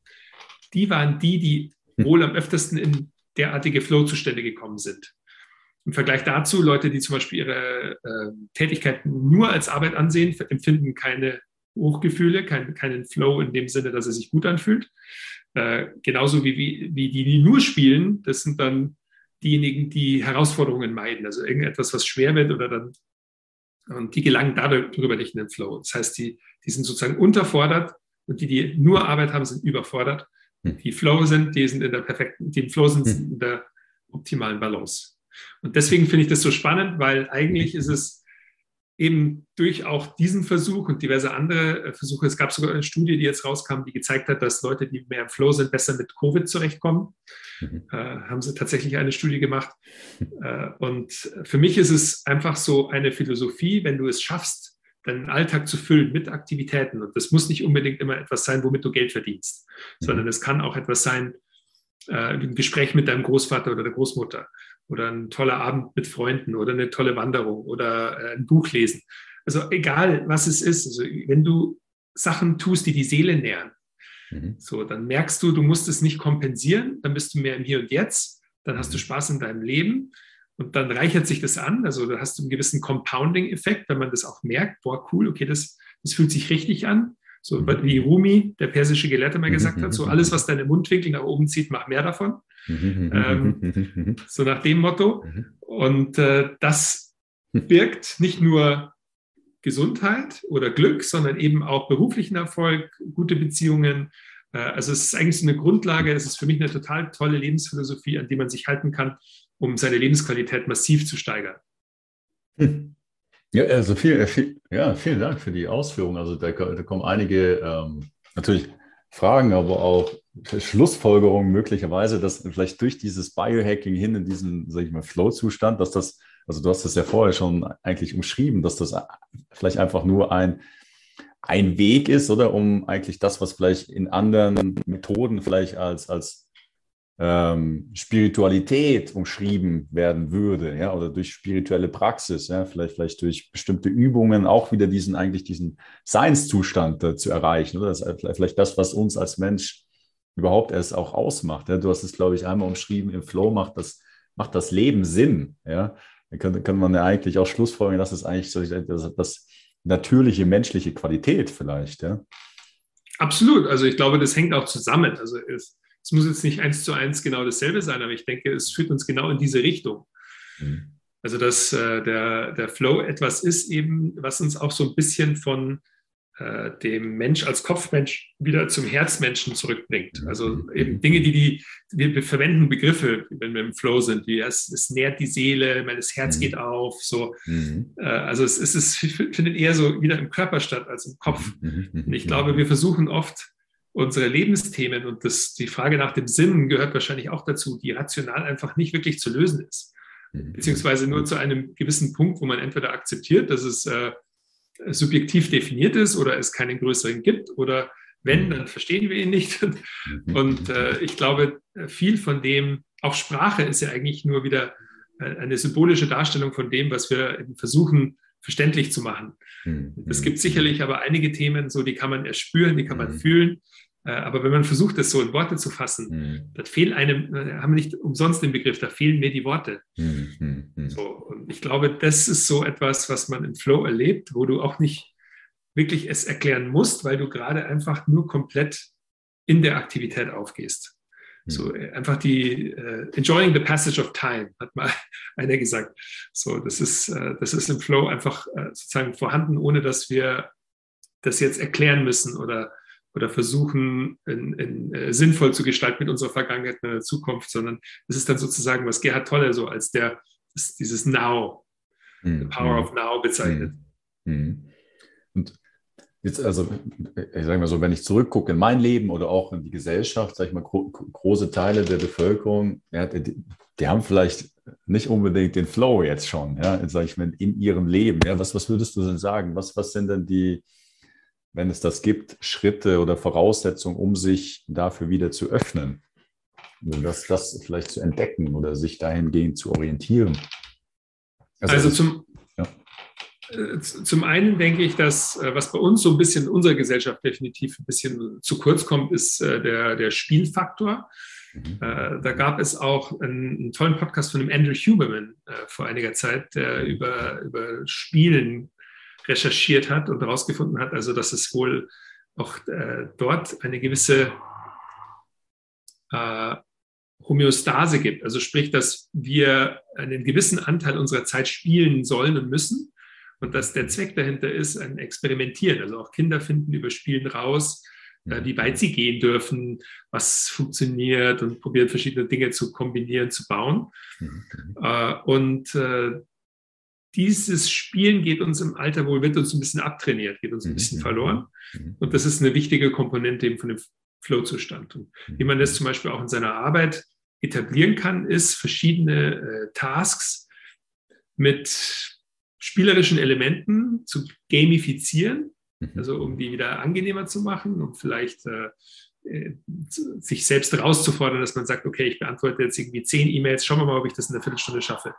die waren die, die hm. wohl am öftesten in derartige Flow-Zustände gekommen sind. Im Vergleich dazu, Leute, die zum Beispiel ihre äh, Tätigkeiten nur als Arbeit ansehen, empfinden keine Hochgefühle, kein, keinen Flow in dem Sinne, dass er sich gut anfühlt. Äh, genauso wie, wie, wie die, die nur spielen, das sind dann diejenigen, die Herausforderungen meiden, also irgendetwas, was schwer wird oder dann, und die gelangen darüber nicht in den Flow. Das heißt, die, die sind sozusagen unterfordert und die, die nur Arbeit haben, sind überfordert. Hm. Die Flow sind, die sind in der perfekten, die im Flow sind, sind hm. in der optimalen Balance. Und deswegen finde ich das so spannend, weil eigentlich ist es eben durch auch diesen Versuch und diverse andere äh, Versuche, es gab sogar eine Studie, die jetzt rauskam, die gezeigt hat, dass Leute, die mehr im Flow sind, besser mit Covid zurechtkommen. Mhm. Äh, haben sie tatsächlich eine Studie gemacht. Äh, und für mich ist es einfach so eine Philosophie, wenn du es schaffst, deinen Alltag zu füllen mit Aktivitäten. Und das muss nicht unbedingt immer etwas sein, womit du Geld verdienst, mhm. sondern es kann auch etwas sein, äh, ein Gespräch mit deinem Großvater oder der Großmutter oder ein toller Abend mit Freunden oder eine tolle Wanderung oder äh, ein Buch lesen. Also egal, was es ist, also wenn du Sachen tust, die die Seele nähren, mhm. so, dann merkst du, du musst es nicht kompensieren, dann bist du mehr im Hier und Jetzt, dann hast du mhm. Spaß in deinem Leben und dann reichert sich das an, also da hast du einen gewissen Compounding-Effekt, wenn man das auch merkt, boah, cool, okay, das, das fühlt sich richtig an. So mhm. wie Rumi, der persische Gelehrte, mal gesagt hat, so alles, was deine Mundwinkel nach oben zieht, mach mehr davon ähm, so nach dem Motto. Und äh, das birgt nicht nur Gesundheit oder Glück, sondern eben auch beruflichen Erfolg, gute Beziehungen. Äh, also es ist eigentlich so eine Grundlage, es ist für mich eine total tolle Lebensphilosophie, an die man sich halten kann, um seine Lebensqualität massiv zu steigern. Hm. <laughs> Ja, also viel, viel, ja, vielen Dank für die Ausführung. Also da, da kommen einige ähm, natürlich Fragen, aber auch Schlussfolgerungen möglicherweise, dass vielleicht durch dieses Biohacking hin in diesen, sag ich mal, Flow-Zustand, dass das, also du hast das ja vorher schon eigentlich umschrieben, dass das vielleicht einfach nur ein, ein Weg ist, oder um eigentlich das, was vielleicht in anderen Methoden vielleicht als, als ähm, Spiritualität umschrieben werden würde, ja, oder durch spirituelle Praxis, ja, vielleicht, vielleicht durch bestimmte Übungen auch wieder diesen, eigentlich diesen Seinszustand äh, zu erreichen, oder das ist vielleicht das, was uns als Mensch überhaupt erst auch ausmacht. Ja. Du hast es, glaube ich, einmal umschrieben, im Flow macht das, macht das Leben Sinn, ja. Da kann, kann man ja eigentlich auch schlussfolgern, dass es eigentlich so das, das natürliche menschliche Qualität vielleicht, ja. Absolut. Also ich glaube, das hängt auch zusammen. Also es, es muss jetzt nicht eins zu eins genau dasselbe sein, aber ich denke, es führt uns genau in diese Richtung. Mhm. Also, dass äh, der, der Flow etwas ist, eben, was uns auch so ein bisschen von äh, dem Mensch als Kopfmensch wieder zum Herzmenschen zurückbringt. Mhm. Also eben Dinge, die, die wir verwenden Begriffe, wenn wir im Flow sind, wie es, es nährt die Seele, mein Herz mhm. geht auf. So. Mhm. Äh, also es, es ist, findet eher so wieder im Körper statt als im Kopf. Mhm. Und ich glaube, wir versuchen oft unsere Lebensthemen und das, die Frage nach dem Sinn gehört wahrscheinlich auch dazu, die rational einfach nicht wirklich zu lösen ist. Mhm. Beziehungsweise nur zu einem gewissen Punkt, wo man entweder akzeptiert, dass es äh, subjektiv definiert ist oder es keinen größeren gibt oder wenn, mhm. dann verstehen wir ihn nicht. <laughs> Mhm. Und äh, ich glaube, viel von dem, auch Sprache ist ja eigentlich nur wieder äh, eine symbolische Darstellung von dem, was wir versuchen verständlich zu machen. Es gibt sicherlich aber einige Themen, so die kann man erspüren, die kann man fühlen. Äh, aber wenn man versucht, das so in Worte zu fassen, mhm. dann fehlt einem, äh, haben wir nicht umsonst den Begriff, da fehlen mir die Worte. Mhm. Mhm. So, und ich glaube, das ist so etwas, was man im Flow erlebt, wo du auch nicht wirklich es erklären musst, weil du gerade einfach nur komplett in der Aktivität aufgehst. Mhm. So äh, einfach die uh, enjoying the passage of time, hat mal <laughs> einer gesagt. So, das ist, uh, das ist im Flow einfach uh, sozusagen vorhanden, ohne dass wir das jetzt erklären müssen oder oder versuchen, in, in, äh, sinnvoll zu gestalten mit unserer Vergangenheit und der Zukunft, sondern es ist dann sozusagen, was Gerhard Tolle so als der, dieses Now, mhm. the Power of Now bezeichnet. Mhm. mhm. Und jetzt, also, ich sage mal so, wenn ich zurückgucke in mein Leben oder auch in die Gesellschaft, sage ich mal, gro große Teile der Bevölkerung, ja, die, die, haben vielleicht nicht unbedingt den Flow jetzt schon, ja, sage ich mal, in ihrem Leben. Ja, was, was würdest du denn sagen? Was, was sind denn die, wenn es das gibt, Schritte oder Voraussetzungen, um sich dafür wieder zu öffnen. Das, das vielleicht zu entdecken oder sich dahingehend zu orientieren. Also, also zum, ja. Äh, zum einen denke ich, dass äh, was bei uns so ein bisschen in unserer Gesellschaft definitiv ein bisschen zu kurz kommt, ist äh, der, der Spielfaktor. Mhm. Da gab es auch einen, einen, tollen Podcast von dem Andrew Huberman vor einiger Zeit, der über, über Spielen recherchiert hat und herausgefunden hat, also dass es wohl auch dort eine gewisse Homöostase gibt. Also sprich, dass wir einen gewissen Anteil unserer Zeit spielen sollen und müssen und dass der Zweck dahinter ist, ein Experimentieren. Also auch Kinder finden über Spielen raus, äh, wie weit sie gehen dürfen, was funktioniert und probieren verschiedene Dinge zu kombinieren, zu bauen. Mhm. Äh, und äh, dieses Spielen geht uns im Alter wohl, wird uns ein bisschen abtrainiert, geht uns ein bisschen mhm. verloren. Mhm. Und das ist eine wichtige Komponente eben von dem Flow-Zustand. Und wie man das zum Beispiel auch in seiner Arbeit etablieren kann, ist verschiedene äh, Tasks mit spielerischen Elementen zu gamifizieren, mhm. also um die wieder angenehmer zu machen und vielleicht äh, äh, sich selbst herauszufordern, dass man sagt, okay, ich beantworte jetzt irgendwie zehn E-Mails, schauen wir mal, ob ich das in einer Viertelstunde schaffe.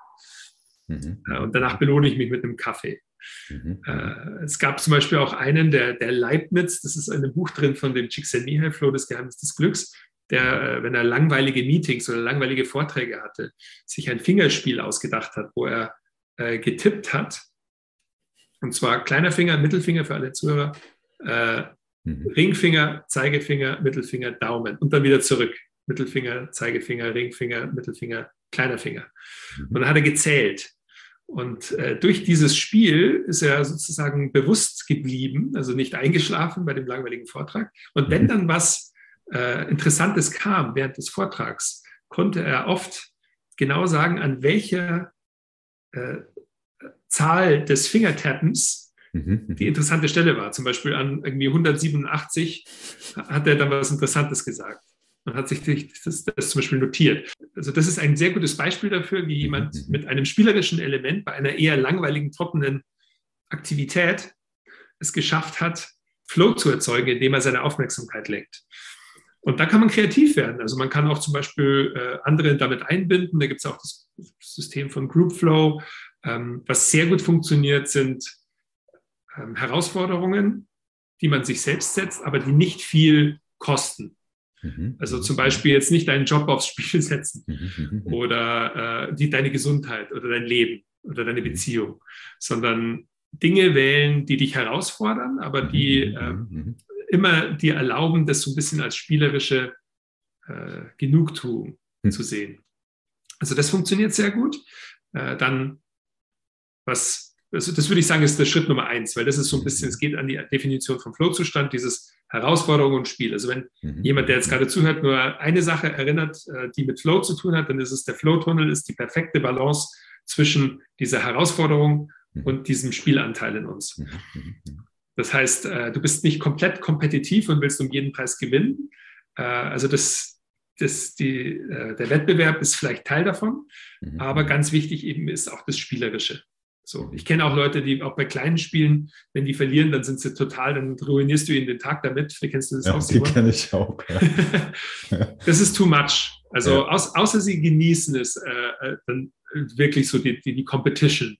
Mhm. Äh, und danach belohne ich mich mit einem Kaffee. Mhm. Äh, es gab zum Beispiel auch einen, der, der Leibniz, das ist ein Buch drin von dem Csikszentmihalyi, Flow des Geheimnis des Glücks, der, äh, wenn er langweilige Meetings oder langweilige Vorträge hatte, sich ein Fingerspiel ausgedacht hat, wo er äh, getippt hat, und zwar kleiner Finger, Mittelfinger für alle Zuhörer, äh, mhm. Ringfinger, Zeigefinger, Mittelfinger, Daumen und dann wieder zurück. Mittelfinger, Zeigefinger, Ringfinger, Mittelfinger, kleiner Finger. Mhm. Und dann hat er gezählt. Und äh, durch dieses Spiel ist er sozusagen bewusst geblieben, also nicht eingeschlafen bei dem langweiligen Vortrag. Und wenn mhm. dann was äh, Interessantes kam während des Vortrags, konnte er oft genau sagen, an welcher äh, Zahl des Fingertappens mhm, mhm. die interessante Stelle war. Zum Beispiel an irgendwie 187 hat er dann was Interessantes gesagt. Man hat sich das, das, zum Beispiel notiert. Also das ist ein sehr gutes Beispiel dafür, wie jemand mhm, mit einem spielerischen Element bei einer eher langweiligen, trockenen Aktivität es geschafft hat, Flow zu erzeugen, indem er seine Aufmerksamkeit lenkt. Und da kann man kreativ werden. Also man kann auch zum Beispiel äh, andere damit einbinden. Da gibt es auch das System von Group Flow. Ähm, was sehr gut funktioniert, sind ähm, Herausforderungen, die man sich selbst setzt, aber die nicht viel kosten. Mhm. Also zum Beispiel jetzt nicht deinen Job aufs Spiel <laughs> setzen mhm. oder äh, die, deine Gesundheit oder dein Leben oder deine Beziehung, sondern Dinge wählen, die dich herausfordern, aber die äh, immer dir erlauben, das so ein bisschen als spielerische äh, Genugtuung mhm. zu sehen. Also das funktioniert sehr gut. Äh, dann, was, also das würde ich sagen, ist der Schritt Nummer eins, weil das ist so ein bisschen, es geht an die Definition vom Flow-Zustand, dieses Herausforderung und Spiel. Also wenn mhm. jemand, der jetzt gerade zuhört, nur eine Sache erinnert, äh, die mit Flow zu tun hat, dann ist es der Flow-Tunnel, ist die perfekte Balance zwischen dieser Herausforderung mhm. und diesem Spielanteil in uns. Mhm. mhm. Das heißt, äh, du bist nicht komplett kompetitiv und willst um jeden Preis gewinnen. Äh, also das, das, die, der Wettbewerb ist vielleicht Teil davon, aber ganz wichtig eben ist auch das Spielerische. So, ich kenne auch Leute, die auch bei kleinen Spielen, wenn die verlieren, dann sind sie total, dann ruinierst du ihnen den Tag damit. Wie kennst du das ja, auch? Die kenne ich auch. Ja. <laughs> das ist too much. Also ja. aus, außer sie genießen es, äh, dann wirklich so die, die, die Competition.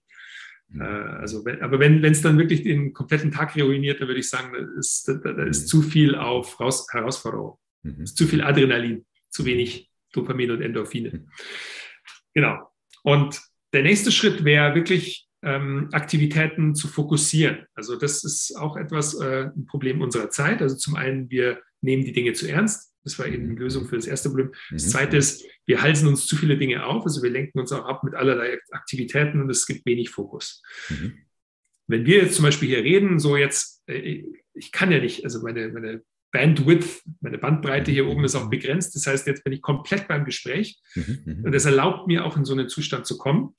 Äh, also, wenn, aber wenn es dann wirklich den kompletten Tag ruiniert, dann würde ich sagen, da ist, da, da ist mhm. zu viel auf Raus, Herausforderung, mhm. ist zu viel Adrenalin, zu wenig Dopamin und Endorphine. Mhm. Genau. Und der nächste Schritt wäre wirklich ähm, Aktivitäten zu fokussieren. Also das ist auch etwas, äh, ein Problem unserer Zeit. Also zum einen, wir nehmen die Dinge zu ernst. Das war eben die Lösung für das erste Problem. Das mhm. zweite ist, wir halsen uns zu viele Dinge auf, also wir lenken uns auch ab mit allerlei Aktivitäten und es gibt wenig Fokus. Mhm. Wenn wir jetzt zum Beispiel hier reden, so jetzt, äh, ich kann ja nicht, also meine, meine Bandwidth, meine Bandbreite hier oben ist auch begrenzt. Das heißt, jetzt bin ich komplett beim Gespräch mhm. und das erlaubt mir auch in so einen Zustand zu kommen.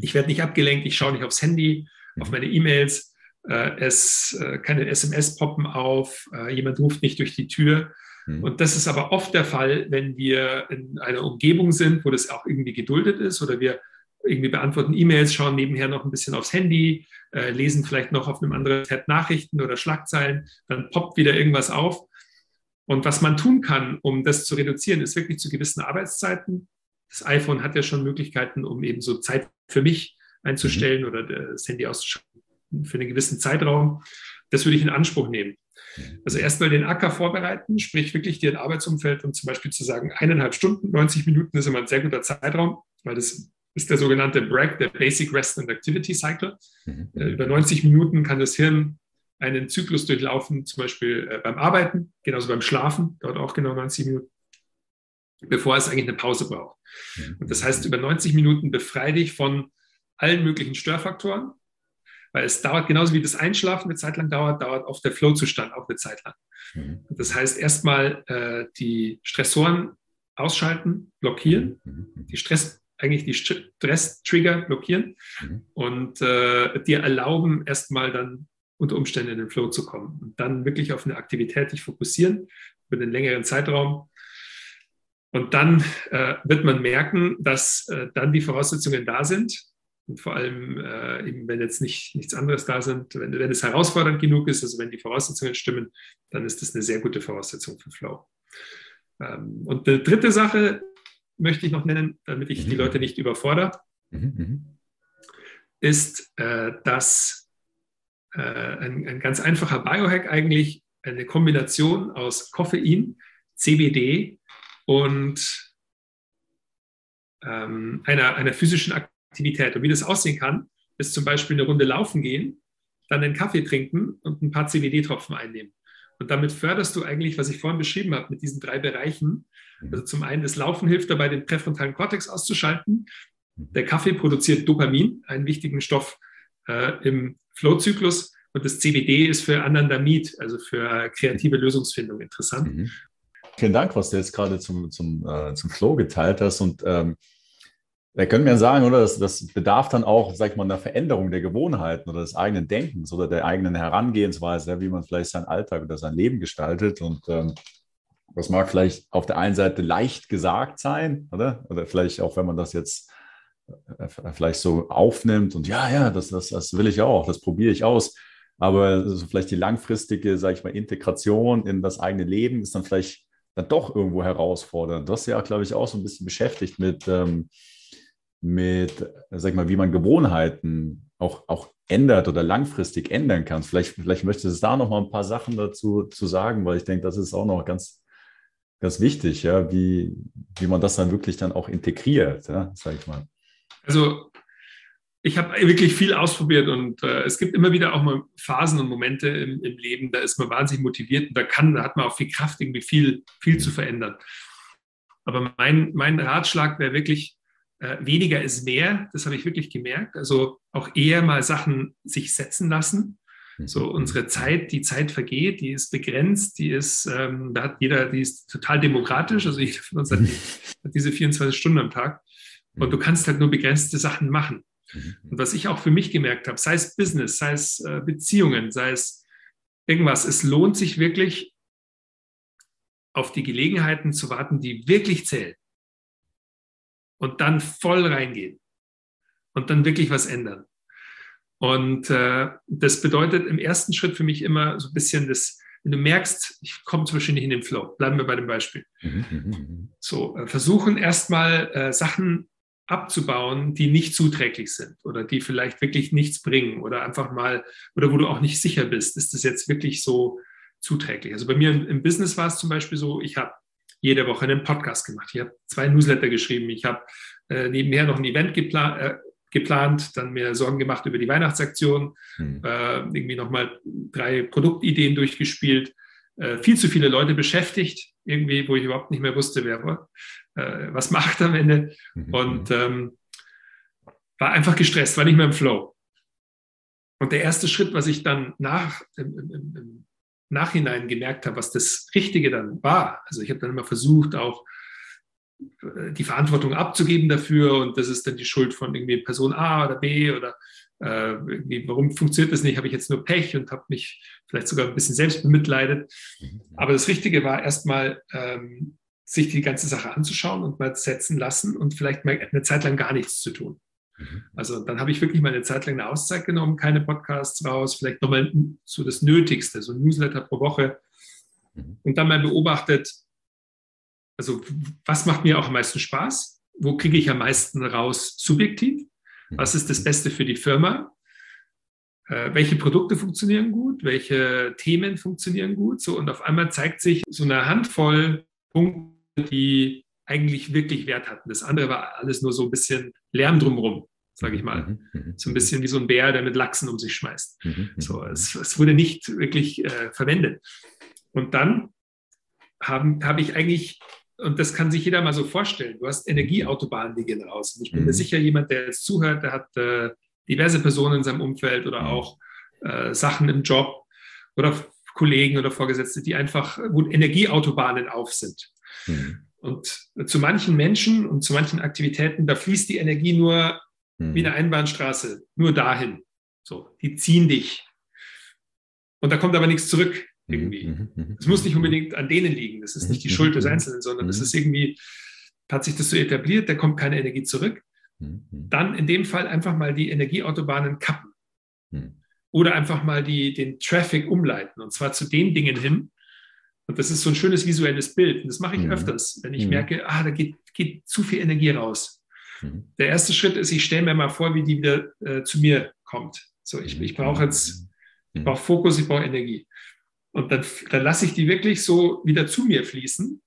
Ich werde nicht abgelenkt, ich schaue nicht aufs Handy, auf meine E-Mails, äh, es äh, keine SMS poppen auf, jemand ruft nicht durch die Tür. Mhm. Und das ist aber oft der Fall, wenn wir in einer Umgebung sind, wo das auch irgendwie geduldet ist oder wir irgendwie beantworten E-Mails, schauen nebenher noch ein bisschen aufs Handy, äh, lesen vielleicht noch auf einem anderen Tab Nachrichten oder Schlagzeilen, dann poppt wieder irgendwas auf. Und was man tun kann, um das zu reduzieren, ist wirklich zu gewissen Arbeitszeiten. Das iPhone hat ja schon Möglichkeiten, um eben so Zeit für mich einzustellen mhm. oder das Handy auszuschalten. für einen gewissen Zeitraum. Das würde ich in Anspruch nehmen. Also erstmal den Acker vorbereiten, sprich wirklich dir ein Arbeitsumfeld und zum Beispiel zu sagen, eineinhalb Stunden, 90 Minuten ist immer ein sehr guter Zeitraum, weil das ist der sogenannte BRAC, der Basic Rest and Activity Cycle. Mhm. Äh, über 90 Minuten kann das Hirn einen Zyklus durchlaufen, zum Beispiel äh, beim Arbeiten, genauso beim Schlafen, dauert auch genau 90 Minuten, bevor es eigentlich eine Pause braucht. Mhm. Und das heißt, über 90 Minuten befreie dich von allen möglichen Störfaktoren, weil es dauert genauso wie das Einschlafen eine Zeit lang dauert, dauert auch der Flow-Zustand auch eine Zeit lang. Mhm. Das heißt, erstmal äh, die Stressoren ausschalten, blockieren, die Stress eigentlich die Stress-Trigger blockieren mhm. und äh, dir erlauben, erstmal dann unter Umständen in den Flow zu kommen und dann wirklich auf eine Aktivität dich fokussieren über den längeren Zeitraum. Und dann äh, wird man merken, dass äh, dann die Voraussetzungen da sind. Und vor allem, äh, eben wenn jetzt nicht, nichts anderes da sind, wenn, wenn es herausfordernd genug ist, also wenn die Voraussetzungen stimmen, dann ist das eine sehr gute Voraussetzung für Flow. Ähm, und eine dritte Sache, möchte ich noch nennen, damit ich mhm. die Leute nicht überfordere, mhm. mhm. ist, äh, dass äh, ein, ein, ganz einfacher Biohack eigentlich eine Kombination aus Koffein, CBD und ähm, einer, einer physischen Aktivität. Und wie das aussehen kann, ist zum Beispiel eine Runde laufen gehen, dann einen Kaffee trinken und ein paar CBD-Tropfen einnehmen. Und damit förderst du eigentlich, was ich vorhin beschrieben habe, mit diesen drei Bereichen. Also zum einen, das Laufen hilft dabei, den präfrontalen Kortex auszuschalten. Der Kaffee produziert Dopamin, einen wichtigen Stoff äh, im Flow-Zyklus. Und das CBD ist für Anandamid, also für kreative Lösungsfindung interessant. Mhm. Vielen Dank, was du jetzt gerade zum, zum, äh, zum Flow geteilt hast. Und ähm, da können wir sagen, oder? Das, das bedarf dann auch, sag ich mal, einer Veränderung der Gewohnheiten oder des eigenen Denkens oder der eigenen Herangehensweise, wie man vielleicht seinen Alltag oder sein Leben gestaltet. Und ähm, das mag vielleicht auf der einen Seite leicht gesagt sein, oder? Oder vielleicht auch, wenn man das jetzt äh, vielleicht so aufnimmt und ja, ja, das, das, das will ich auch, das probiere ich aus. Aber so vielleicht die langfristige, sage ich mal, Integration in das eigene Leben ist dann vielleicht dann doch irgendwo herausfordernd. Das ist ja, glaube ich, auch so ein bisschen beschäftigt mit, ähm, mit, sag mal, wie man Gewohnheiten auch, auch ändert oder langfristig ändern kann. Vielleicht, vielleicht möchtest du da noch mal ein paar Sachen dazu zu sagen, weil ich denke, das ist auch noch ganz, ganz wichtig, ja, wie, wie man das dann wirklich dann auch integriert, ja, sag ich mal. Also ich habe wirklich viel ausprobiert und äh, es gibt immer wieder auch mal Phasen und Momente im, im, Leben, da ist man wahnsinnig motiviert und da kann, da hat man auch viel Kraft, irgendwie viel, viel zu verändern. Aber mein, mein Ratschlag wäre wirklich, äh, weniger ist mehr, das habe ich wirklich gemerkt. Also auch eher mal Sachen sich setzen lassen. Mhm. So unsere Zeit, die Zeit vergeht, die ist begrenzt, die ist, ähm, da hat jeder, die ist total demokratisch. Also jeder von uns hat, <laughs> hat diese 24 Stunden am Tag. Und du kannst halt nur begrenzte Sachen machen. Mhm. Und was ich auch für mich gemerkt habe, sei es Business, sei es äh, Beziehungen, sei es irgendwas, es lohnt sich wirklich, auf die Gelegenheiten zu warten, die wirklich zählen und dann voll reingehen und dann wirklich was ändern. Und äh, das bedeutet im ersten Schritt für mich immer so ein bisschen das, wenn du merkst, ich komme zum Beispiel nicht in den Flow, bleiben wir bei dem Beispiel. Mhm, mhm. So, äh, versuchen erstmal äh, Sachen abzubauen, die nicht zuträglich sind oder die vielleicht wirklich nichts bringen oder einfach mal, oder wo du auch nicht sicher bist, ist das jetzt wirklich so zuträglich. Also bei mir im, im Business war es zum Beispiel so, ich habe jede Woche einen Podcast gemacht. Ich habe zwei Newsletter geschrieben. Ich habe äh, nebenher noch ein Event gepla äh, geplant, dann mir Sorgen gemacht über die Weihnachtsaktion, mhm. äh, irgendwie nochmal drei Produktideen durchgespielt, äh, viel zu viele Leute beschäftigt, irgendwie, wo ich überhaupt nicht mehr wusste, wer äh, was macht am Ende. Mhm. Und ähm, war einfach gestresst, war nicht mehr im Flow. Und der erste Schritt, was ich dann nach, im, im, im Nachhinein gemerkt habe, was das Richtige dann war. Also ich habe dann immer versucht, auch äh, die Verantwortung abzugeben dafür und das ist dann die Schuld von irgendwie Person A oder B oder äh, warum funktioniert das nicht? Habe ich jetzt nur Pech und habe mich vielleicht sogar ein bisschen selbst bemitleidet. Mhm. Aber das Richtige war erstmal, ähm, sich die ganze Sache anzuschauen und mal setzen lassen und vielleicht mal eine Zeit lang gar nichts zu tun. Mhm. Also dann habe ich wirklich mal eine Zeit lang eine Auszeit genommen, keine Podcasts raus, vielleicht nochmal so das Nötigste, so ein Newsletter pro Woche. Mhm. Und dann mal beobachtet, also was macht mir auch am meisten Spaß? Wo kriege ich am meisten raus subjektiv? Mhm. Was ist das Beste für die Firma? äh, welche Produkte funktionieren gut, welche Themen funktionieren gut. So, und auf einmal zeigt sich so eine Handvoll Punkte, die eigentlich wirklich Wert hatten. Das andere war alles nur so ein bisschen Lärm drumherum, sage ich mal. Mhm, mhm, so ein bisschen wie so ein Bär, der mit Lachsen um sich schmeißt. Mhm, so, es, es wurde nicht wirklich äh, verwendet. Und dann habe hab ich eigentlich und das kann sich jeder mal so vorstellen. Du hast Energieautobahnen, die gehen raus. Und ich bin mhm. mir sicher, jemand, der jetzt zuhört, der hat äh, diverse Personen in seinem Umfeld oder mhm. auch äh, Sachen im Job oder Kollegen oder Vorgesetzte, die einfach, wo Energieautobahnen auf sind. Mhm. Und zu manchen Menschen und zu manchen Aktivitäten, da fließt die Energie nur wie eine Einbahnstraße, nur dahin. So, die ziehen dich. Und da kommt aber nichts zurück irgendwie. Mhm, mhm, mhm. Es muss nicht unbedingt an denen liegen. Das ist nicht die Schuld des Einzelnen, sondern es ist irgendwie, hat sich das so etabliert, da kommt keine Energie zurück. Dann in dem Fall einfach mal die Energieautobahnen kappen. Oder einfach mal die, den Traffic umleiten. Und zwar zu den Dingen hin. Und das ist so ein schönes visuelles Bild. Und das mache ich öfters, wenn ich merke, ah, da geht, geht zu viel Energie raus. Der erste Schritt ist, ich stelle mir mal vor, wie die wieder äh, zu mir kommt. So, ich, ich brauche jetzt, ich brauche Fokus, ich brauche Energie. Und dann, dann lasse ich die wirklich so wieder zu mir fließen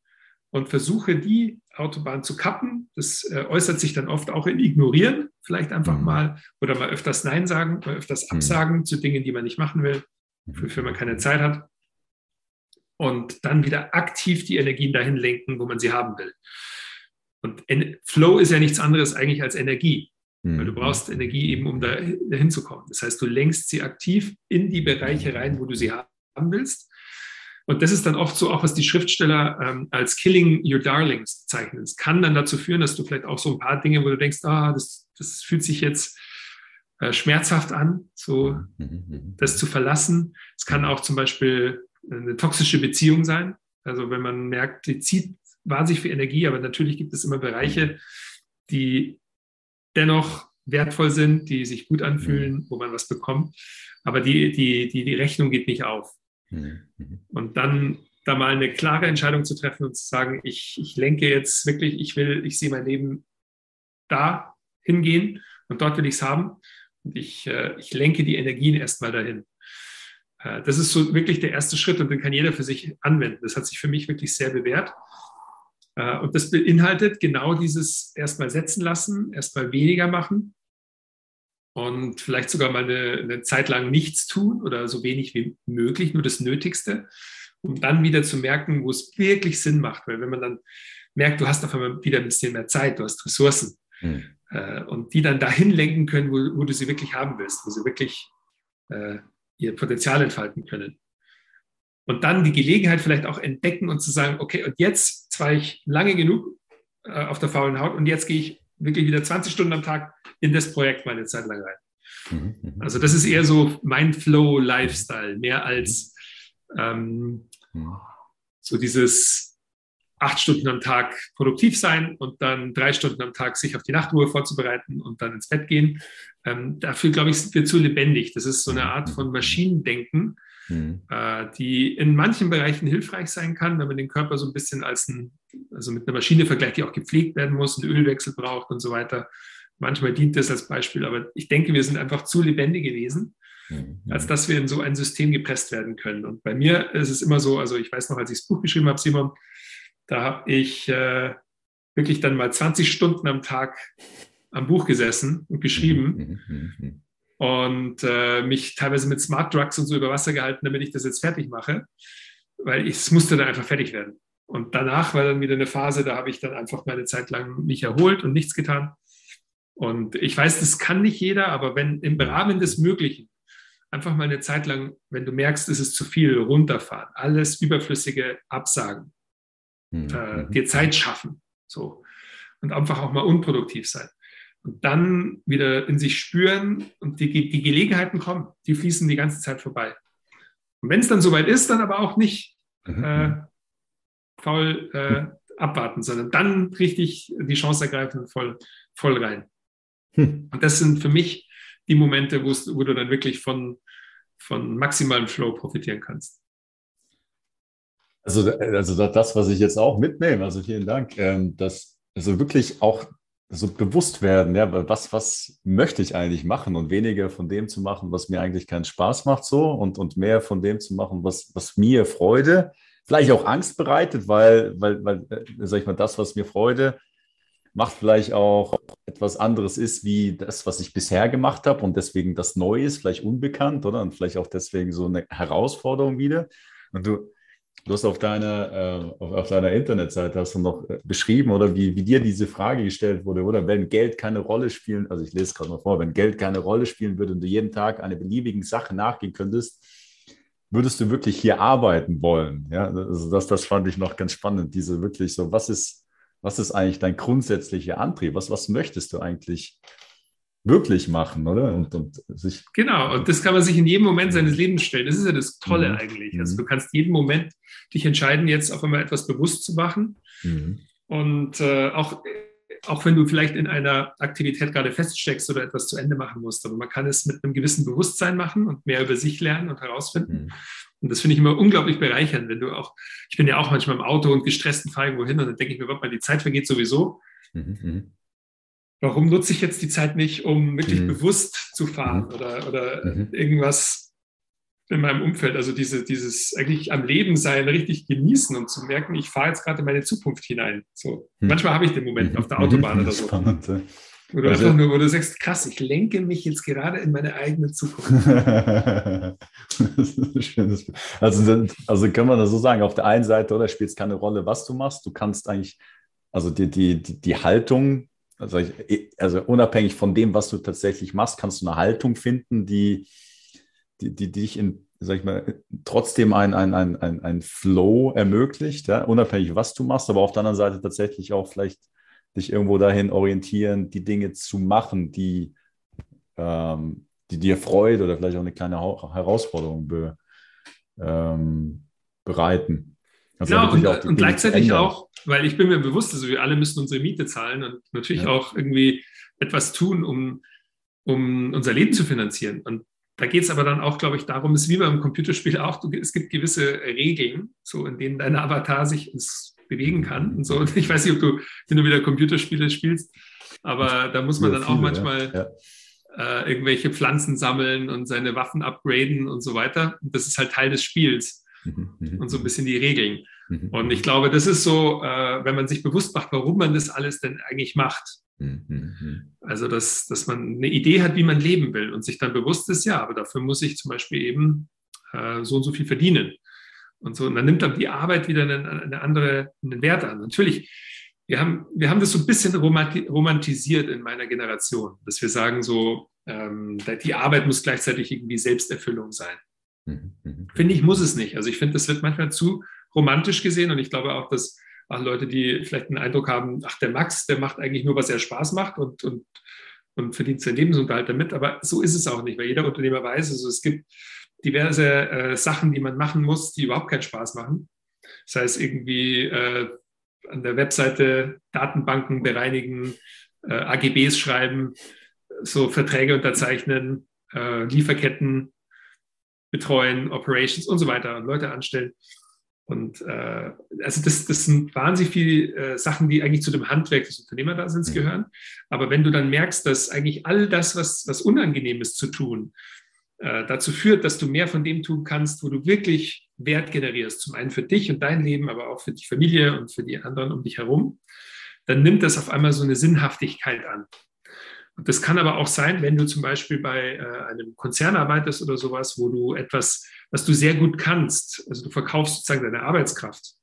und versuche die Autobahn zu kappen. Das äh, äußert sich dann oft auch in Ignorieren, vielleicht einfach mhm. mal oder mal öfters Nein sagen, mal öfters mhm. Absagen mhm. zu Dingen, die man nicht machen will, wofür man keine Zeit hat. Und dann wieder aktiv die Energien dahin lenken, wo man sie haben will. Und Flow ist ja nichts anderes eigentlich als Energie. Weil du mhm. brauchst Energie eben, um da hinzukommen. Das heißt, du lenkst sie aktiv in die Bereiche rein, wo du sie haben willst. Und das ist dann oft so, auch was die Schriftsteller ähm, als Killing Your Darlings zeichnen. Es kann dann dazu führen, dass du vielleicht auch so ein paar Dinge, wo du denkst, ah, das, das fühlt sich jetzt äh, schmerzhaft an, so mhm, mhm. das zu verlassen. Es kann auch zum Beispiel eine toxische Beziehung sein. Also wenn man merkt, die zieht wahnsinnig viel Energie, aber natürlich gibt es immer Bereiche, die dennoch wertvoll sind, die sich gut anfühlen, wo man was bekommt. Aber die, die, die, die Rechnung geht nicht auf. Mhm. Und dann da mal eine klare Entscheidung zu treffen und zu sagen, ich, ich lenke jetzt wirklich, ich will, ich sehe mein Leben da hingehen und dort will ich es haben. Und ich, äh, ich lenke die Energien erstmal dahin. Äh, das ist so wirklich der erste Schritt und den kann jeder für sich anwenden. Das hat sich für mich wirklich sehr bewährt. Äh, und das beinhaltet genau dieses erstmal setzen lassen, erstmal weniger machen und vielleicht sogar mal eine, eine, Zeit lang nichts tun oder so wenig wie möglich, nur das Nötigste, um dann wieder zu merken, wo es wirklich Sinn macht. Weil wenn man dann merkt, du hast auf einmal wieder ein bisschen mehr Zeit, du hast Ressourcen mhm. und die dann dahin lenken können, wo, wo, du sie wirklich haben willst, wo sie wirklich ihr Potenzial entfalten können. Und dann die Gelegenheit vielleicht auch entdecken und zu sagen, okay, und jetzt war ich lange genug äh, auf der faulen Haut und jetzt gehe ich wirklich wieder 20 Stunden am Tag in das Projekt meine Zeit lang rein. Mhm, mhm. Also das ist eher so mein Flow-Lifestyle, mehr als ähm, mhm. so dieses acht Stunden am Tag produktiv sein und dann drei Stunden am Tag sich auf die Nachtruhe vorzubereiten und dann ins Bett gehen. Ähm, dafür, glaube ich, sind wir zu lebendig. Das ist so eine Art von Maschinendenken, mhm. äh, die in manchen Bereichen hilfreich sein kann, wenn man den Körper so ein bisschen als ein, also mit einer Maschine vergleicht, die auch gepflegt werden muss, einen Ölwechsel braucht und so weiter. Manchmal dient das als Beispiel, aber ich denke, wir sind einfach zu lebendige Wesen, mhm. als dass wir in so ein System gepresst werden können. Und bei mir ist es immer so, also ich weiß noch, als ich das Buch geschrieben habe, Simon, da habe ich äh, wirklich dann mal 20 Stunden am Tag am Buch gesessen und geschrieben mhm. Mhm. und äh, mich teilweise mit Smart Drugs und so über Wasser gehalten, damit ich das jetzt fertig mache, weil ich, es musste dann einfach fertig werden. Und danach war dann wieder eine Phase, da habe ich dann einfach meine Zeit lang mich erholt und nichts getan. Und ich weiß, das kann nicht jeder, aber wenn im Rahmen des Möglichen einfach mal eine Zeit lang, wenn du merkst, es ist zu viel, runterfahren, alles Überflüssige absagen, mhm. äh, dir Zeit schaffen, so und einfach auch mal unproduktiv sein. Und dann wieder in sich spüren und die, die Gelegenheiten kommen, die fließen die ganze Zeit vorbei. Und wenn es dann soweit ist, dann aber auch nicht mhm. äh, faul äh, abwarten, sondern dann richtig die Chance ergreifen und voll, voll rein. Hm. Und das sind für mich die Momente, wo du dann wirklich von, von maximalem Flow profitieren kannst. Also, also das, was ich jetzt auch mitnehme, also vielen Dank, ähm, dass also wirklich auch so bewusst werden, ja, was, was möchte ich eigentlich machen und weniger von dem zu machen, was mir eigentlich keinen Spaß macht so und, und mehr von dem zu machen, was, was mir Freude, vielleicht auch Angst bereitet, weil, weil, weil, äh, sag ich mal, das, was mir Freude macht, vielleicht auch etwas anderes ist, wie das, was ich bisher gemacht habe und deswegen das Neue ist, vielleicht unbekannt, oder? Und vielleicht auch deswegen so eine Herausforderung wieder. Und du, Du hast auf deiner, äh, auf, auf, deiner Internetseite hast du noch äh, beschrieben, oder wie, wie dir diese Frage gestellt wurde, oder wenn Geld keine Rolle spielen, also ich lese es gerade mal vor, wenn Geld keine Rolle spielen würde und du jeden Tag einer beliebigen Sache nachgehen könntest, würdest du wirklich hier arbeiten wollen? Ja, also das, das fand ich noch ganz spannend, diese wirklich so, was ist, was ist eigentlich dein grundsätzlicher Antrieb? Was, was möchtest du eigentlich wirklich machen, oder? Und, und sich genau, und das kann man sich in jedem Moment seines Lebens stellen. Das ist ja das Tolle mhm. eigentlich. Also mhm. du kannst jeden Moment dich entscheiden, jetzt auf einmal etwas bewusst zu machen. Mhm. Und äh, auch, auch wenn du vielleicht in einer Aktivität gerade feststeckst oder etwas zu Ende machen musst, aber man kann es mit einem gewissen Bewusstsein machen und mehr über sich lernen und herausfinden. Mhm. Und das finde ich immer unglaublich bereichernd, wenn du auch, ich bin ja auch manchmal im Auto und gestresst und fahre irgendwo hin und dann denke ich mir, mal, die Zeit vergeht sowieso. Mhm. Mhm warum nutze ich jetzt die Zeit nicht, um wirklich mhm. bewusst zu fahren mhm. oder, oder mhm. irgendwas in meinem Umfeld, also diese, dieses eigentlich am Leben sein, richtig genießen und zu merken, ich fahre jetzt gerade in meine Zukunft hinein. So, mhm. manchmal habe ich den Moment mhm. auf der Autobahn oder so. Spannend, ja. Oder also, einfach nur, wo du sagst, krass, ich lenke mich jetzt gerade in meine eigene Zukunft. <laughs> also, also kann man das so sagen, auf der einen Seite, oder spielt es keine Rolle, was du machst, du kannst eigentlich, also die, die, die Haltung also, also unabhängig von dem, was du tatsächlich machst, kannst du eine Haltung finden, die, die, die dich in, sag ich mal, trotzdem ein, ein, ein, ein, ein Flow ermöglicht, ja? unabhängig, was du machst, aber auf der anderen Seite tatsächlich auch vielleicht dich irgendwo dahin orientieren, die Dinge zu machen, die, ähm, die dir Freude oder vielleicht auch eine kleine Herausforderung be, ähm, bereiten. Also genau, und, und gleichzeitig auch, weil ich bin mir bewusst, also wir alle müssen unsere Miete zahlen und natürlich ja. auch irgendwie etwas tun, um, um unser Leben zu finanzieren. Und da geht es aber dann auch, glaube ich, darum, es ist wie beim Computerspiel auch, du, es gibt gewisse Regeln, so in denen dein Avatar sich bewegen kann und so. Und ich weiß nicht, ob du, wenn du wieder Computerspiele spielst, aber da muss man dann auch manchmal ja. Ja. Äh, irgendwelche Pflanzen sammeln und seine Waffen upgraden und so weiter. Und das ist halt Teil des Spiels. Mhm. und so ein bisschen die Regeln. Mhm. Und ich glaube, das ist so, äh, wenn man sich bewusst macht, warum man das alles denn eigentlich macht. Mhm. Also, dass, dass man eine Idee hat, wie man leben will und sich dann bewusst ist, ja, aber dafür muss ich zum Beispiel eben äh, so und so viel verdienen. Und so, und dann nimmt dann die Arbeit wieder einen, eine andere, einen Wert an. Natürlich, wir haben, wir haben das so ein bisschen romantisiert in meiner Generation, dass wir sagen so, ähm, die Arbeit muss gleichzeitig irgendwie Selbsterfüllung sein. Mhm, mhm. Finde ich, muss es nicht. Also ich finde, das wird manchmal zu romantisch gesehen und ich glaube auch, dass auch Leute, die vielleicht einen Eindruck haben, ach, der Max, der macht eigentlich nur, was er Spaß macht und, und, und verdient seinen Lebensunterhalt damit. Aber so ist es auch nicht, weil jeder Unternehmer weiß, also es gibt diverse äh, Sachen, die man machen muss, die überhaupt keinen Spaß machen. Das heißt, irgendwie äh, an der Webseite Datenbanken bereinigen, äh, AGBs schreiben, so Verträge unterzeichnen, äh, Lieferketten betreuen, Operations und so weiter und Leute anstellen. Und äh, also das, das sind wahnsinnig viele äh, Sachen, die eigentlich zu dem Handwerk des Unternehmerdaseins mhm. gehören. Aber wenn du dann merkst, dass eigentlich all das, was, was unangenehm ist zu tun, äh, dazu führt, dass du mehr von dem tun kannst, wo du wirklich Wert generierst, zum einen für dich und dein Leben, aber auch für die Familie und für die anderen um dich herum, dann nimmt das auf einmal so eine Sinnhaftigkeit an. Das kann aber auch sein, wenn du zum Beispiel bei äh, einem Konzern arbeitest oder sowas, wo du etwas, was du sehr gut kannst, also du verkaufst sozusagen deine Arbeitskraft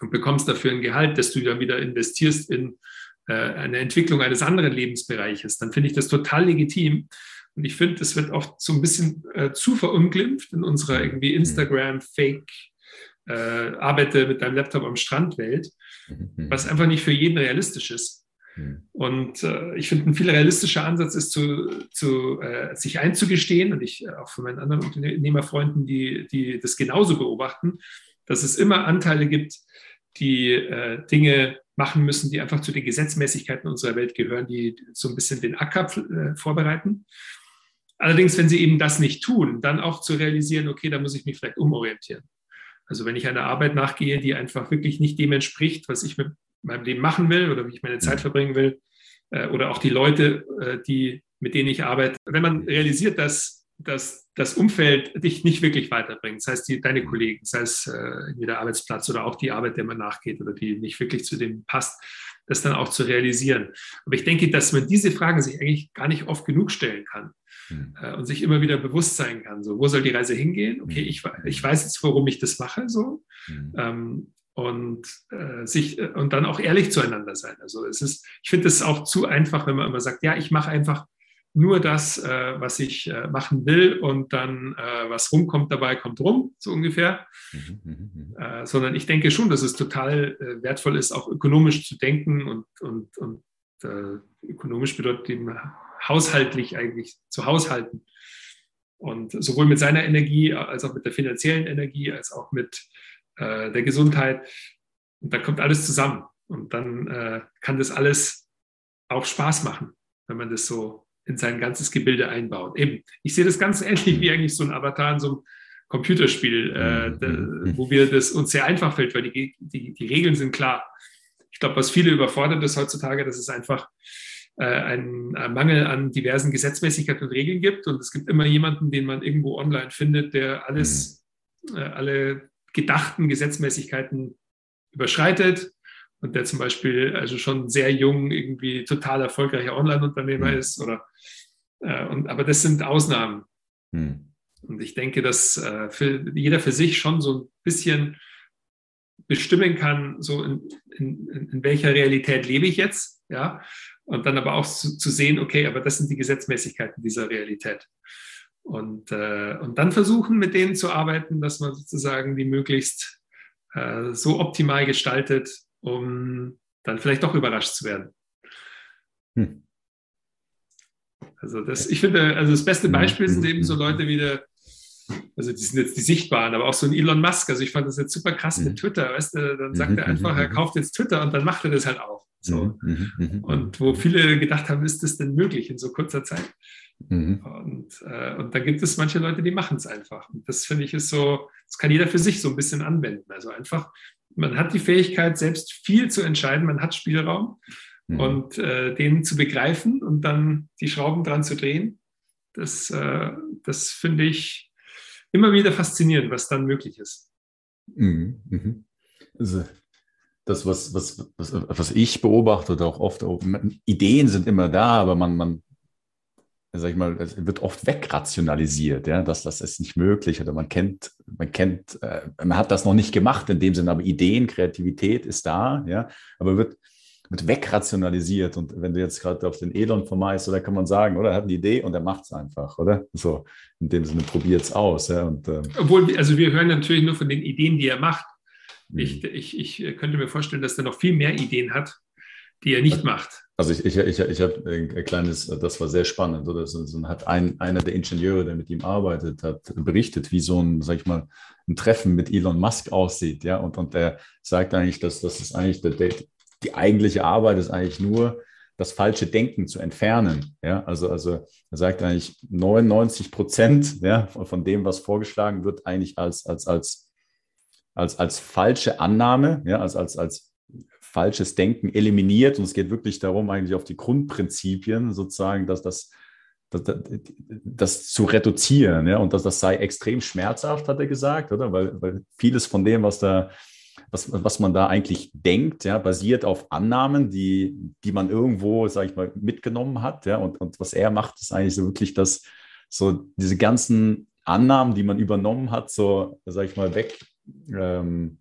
und bekommst dafür ein Gehalt, das du dann wieder investierst in äh, eine Entwicklung eines anderen Lebensbereiches, dann finde ich das total legitim. Und ich finde, es wird oft so ein bisschen äh, zu verunglimpft in unserer irgendwie mhm. Instagram-Fake äh, arbeite mit deinem Laptop am Strand Welt, mhm. was einfach nicht für jeden realistisch ist. Hm. Und äh, ich finde, ein viel realistischer Ansatz ist, zu, zu, äh, sich einzugestehen, und ich äh, auch von meinen anderen Unternehmerfreunden, die, die das genauso beobachten, dass es immer Anteile gibt, die äh, Dinge machen müssen, die einfach zu den Gesetzmäßigkeiten unserer Welt gehören, die so ein bisschen den Acker äh, vorbereiten. Allerdings, wenn sie eben das nicht tun, dann auch zu realisieren, okay, da muss ich mich vielleicht umorientieren. Also wenn ich einer Arbeit nachgehe, die einfach wirklich nicht dem entspricht, was ich mir in meinem Leben machen will oder wie ich meine Zeit mhm. verbringen will äh, oder auch die Leute, äh, die, mit denen ich arbeite. Wenn man realisiert, dass, dass das Umfeld dich nicht wirklich weiterbringt, das heißt die, deine mhm. Kollegen, sei es äh, der Arbeitsplatz oder auch die Arbeit, der man nachgeht oder die nicht wirklich zu dem passt, das dann auch zu realisieren. Aber ich denke, dass man diese Fragen sich eigentlich gar nicht oft genug stellen kann mhm. äh, und sich immer wieder bewusst sein kann. So, wo soll die Reise hingehen? Okay, ich, ich weiß jetzt, warum ich das mache, so. Mhm. Ähm, und äh, sich äh, und dann auch ehrlich zueinander sein. Also es ist, ich finde es auch zu einfach, wenn man immer sagt, ja, ich mache einfach nur das, äh, was ich äh, machen will und dann äh, was rumkommt dabei, kommt rum, so ungefähr. Mhm, mhm, mhm. Äh, sondern ich denke schon, dass es total wertvoll ist, auch ökonomisch zu denken und, und, und ökonomisch bedeutet eben haushaltlich eigentlich zu haushalten. Und sowohl mit seiner Energie als auch mit der finanziellen Energie, als auch mit äh, der Gesundheit. Und da kommt alles zusammen. Und dann äh, kann das alles auch Spaß machen, wenn man das so in sein ganzes Gebilde einbaut. Eben, ich sehe das ganz ähnlich wie eigentlich so ein Avatar in so einem Computerspiel, äh, mhm. de, wo wir das uns sehr einfach fällt, weil die, die, die Regeln sind klar. Ich glaube, was viele überfordert ist heutzutage, dass es einfach äh, einen, einen Mangel an diversen Gesetzmäßigkeiten und Regeln gibt. Und es gibt immer jemanden, den man irgendwo online findet, der alles, mhm. äh, alle gedachten Gesetzmäßigkeiten überschreitet und der zum Beispiel also schon sehr jung irgendwie total erfolgreicher Online-Unternehmer mhm. ist oder äh, und aber das sind Ausnahmen. Mhm. Und ich denke, dass äh, für, jeder für sich schon so ein bisschen bestimmen kann, so in, in, in welcher Realität lebe ich jetzt, ja, und dann aber auch zu, zu, sehen, okay, aber das sind die Gesetzmäßigkeiten dieser Realität. Und, äh, und dann versuchen, mit denen zu arbeiten, dass man sozusagen die möglichst äh, so optimal gestaltet, um dann vielleicht doch überrascht zu werden. Hm. Also das, ich finde, also das beste Beispiel sind eben so Leute wie der, also die sind jetzt die sichtbaren, aber auch so ein Elon Musk. Also ich fand das jetzt super krass mit Twitter, weißt du, dann sagt er einfach, er kauft jetzt Twitter und dann macht er das halt auch. So. Und wo viele gedacht haben, ist das denn möglich in so kurzer Zeit? Mhm. Und, äh, und da gibt es manche Leute, die machen es einfach. Und das finde ich ist so, das kann jeder für sich so ein bisschen anwenden. Also einfach, man hat die Fähigkeit, selbst viel zu entscheiden, man hat Spielraum mhm. und äh, den zu begreifen und dann die Schrauben dran zu drehen. Das, äh, das finde ich immer wieder faszinierend, was dann möglich ist. Mhm. Mhm. Also das, was, was, was, was ich beobachte auch oft, Ideen sind immer da, aber man, man sag ich mal, es wird oft wegrationalisiert, ja, dass das ist nicht möglich oder man kennt, man kennt, äh, man hat das noch nicht gemacht in dem Sinne, aber Ideen, Kreativität ist da, ja, aber wird, wird wegrationalisiert und wenn du jetzt gerade auf den Elon vermeist, da kann man sagen, oder er hat eine Idee und er macht es einfach, oder? So, in dem Sinne, probiert es aus, ja, und, ähm, Obwohl, also wir hören natürlich nur von den Ideen, die er macht. Ich, mhm. ich, ich könnte mir vorstellen, dass er noch viel mehr Ideen hat, die er nicht macht. Also ich, ich, ich, ich habe ein kleines, das war sehr spannend, oder? So, so hat ein, einer der Ingenieure, der mit ihm arbeitet, hat berichtet, wie so ein, sag ich mal, ein Treffen mit Elon Musk aussieht, ja. Und, und der sagt eigentlich, dass das ist eigentlich der, der, die eigentliche Arbeit ist eigentlich nur, das falsche Denken zu entfernen. Ja, also, also er sagt eigentlich 99 Prozent ja, von dem, was vorgeschlagen wird, eigentlich als, als, als, als, als falsche Annahme, ja, als, als, als falsches Denken eliminiert. Und es geht wirklich darum, eigentlich auf die Grundprinzipien sozusagen, dass das, das, das zu reduzieren. Ja? Und dass das sei extrem schmerzhaft, hat er gesagt, oder? Weil, weil vieles von dem, was da was, was man da eigentlich denkt, ja, basiert auf Annahmen, die, die man irgendwo, sage ich mal, mitgenommen hat. Ja, und, und was er macht, ist eigentlich so wirklich, dass so diese ganzen Annahmen, die man übernommen hat, so, sage ich mal, weg, ähm,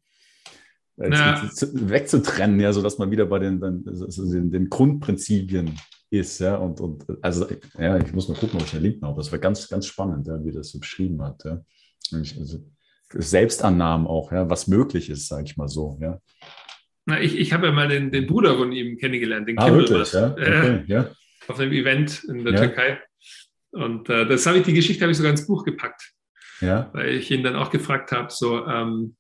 ja. wegzutrennen, ja, sodass man wieder bei den, den, den, Grundprinzipien ist, ja, und, und also, ja, ich muss mal gucken, ob ich den Link habe. Das war ganz, ganz spannend, ja, wie das so beschrieben hat, ja. Also, Selbstannahmen auch, ja, was möglich ist, sage ich mal so, ja. Na, ich, ich habe ja mal den, den Bruder von ihm kennengelernt, den ah, wirklich, ja? Okay, äh, ja. Auf einem Event in der ja. Türkei. Und äh, das habe ich, die Geschichte habe ich sogar ins Buch gepackt. Ja. Weil ich ihn dann auch gefragt habe, so, ähm,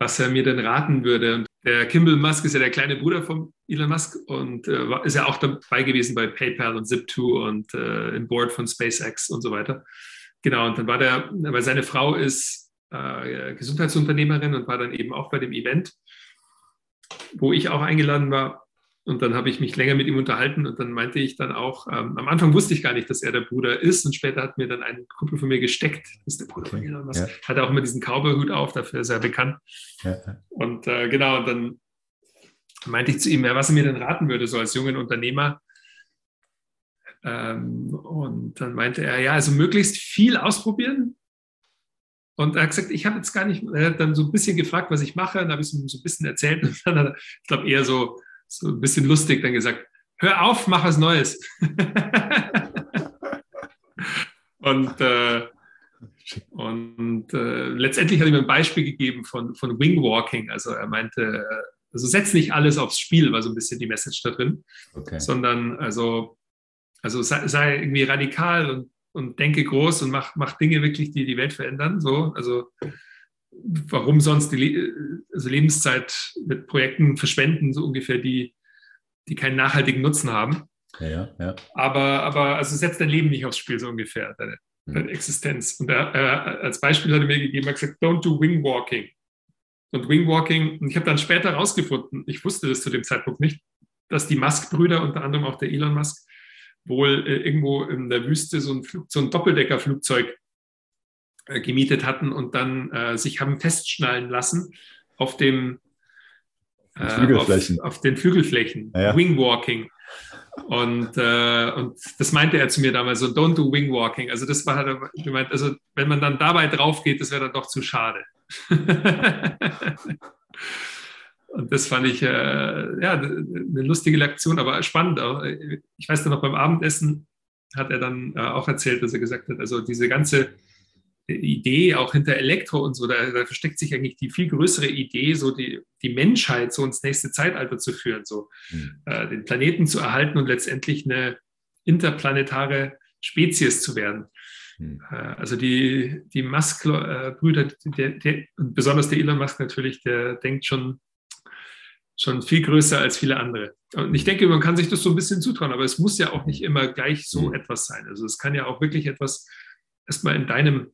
was er mir denn raten würde. Der Kimball Musk ist ja der kleine Bruder von Elon Musk und äh, ist ja auch dabei gewesen bei PayPal und Zip2 und äh, im Board von SpaceX und so weiter. Genau, und dann war der, weil seine Frau ist äh, Gesundheitsunternehmerin und war dann eben auch bei dem Event. wo ich auch eingeladen war. Und dann habe ich mich länger mit ihm unterhalten und dann meinte ich dann auch, ähm, am Anfang wusste ich gar nicht, dass er der Bruder ist und später hat mir dann ein Kumpel von mir gesteckt, das ist der Bruder von Elon Musk. Ja. Hat auch immer diesen Cowboy-Hut auf, dafür ist er bekannt. Ja. Und äh, genau, und dann meinte ich zu ihm, ja, was er mir denn raten würde, so als jungen Unternehmer. Ähm, und dann meinte er, ja, also möglichst viel ausprobieren. Und er hat gesagt, ich habe jetzt gar nicht, er hat dann so ein bisschen gefragt, was ich mache, dann habe ich ihm so ein bisschen erzählt <laughs> und dann hat er, ich glaube, eher so, so ein bisschen lustig dann gesagt, hör auf, mach was Neues. <laughs> und äh, und äh, letztendlich hat er mir ein Beispiel gegeben von, von Wingwalking. Also er meinte, also setz nicht alles aufs Spiel, war so ein bisschen die Message da drin, okay. sondern also, also sei, sei, irgendwie radikal und, und denke groß und mach, mach Dinge wirklich, die die Welt verändern. So, also warum sonst die also Lebenszeit mit Projekten verschwenden, so ungefähr, die, die keinen nachhaltigen Nutzen haben. Ja, ja. Aber, aber also setz dein Leben nicht aufs Spiel, so ungefähr, deine, hm. deine Existenz. Und er, er, als Beispiel hat er mir gegeben, er hat gesagt, don't do wingwalking und Wingwalking. Und ich habe dann später herausgefunden, ich wusste das zu dem Zeitpunkt nicht, dass die Musk-Brüder, unter anderem auch der Elon Musk, wohl äh, irgendwo in der Wüste so ein, Flug, so ein Doppeldeckerflugzeug äh, gemietet hatten und dann äh, sich haben festschnallen lassen auf dem äh, Flügelflächen. Auf, auf, den Flügelflächen. Ja. Wingwalking. Und, äh, und das meinte er zu mir damals so, don't do wingwalking. Also das war er gemeint, also wenn man dann dabei drauf geht, das wäre dann doch zu schade. <laughs> Und das fand ich äh, ja, eine lustige Lektion, aber spannend auch. Ich weiß noch, beim Abendessen hat er dann äh, auch erzählt, dass er gesagt hat, also diese ganze Idee auch hinter Elektro und so, da, da, versteckt sich eigentlich die viel größere Idee, so die, die Menschheit so ins nächste Zeitalter zu führen, so mhm. äh, den Planeten zu erhalten und letztendlich eine interplanetare Spezies zu werden. Hm. Äh, also die, die Musk-Brüder, besonders der Elon Musk natürlich, der denkt schon, schon viel größer als viele andere. Und ich denke, man kann sich das so ein bisschen zutrauen, aber es muss ja auch nicht immer gleich so mhm. etwas sein. Also es kann ja auch wirklich etwas erstmal in deinem mhm.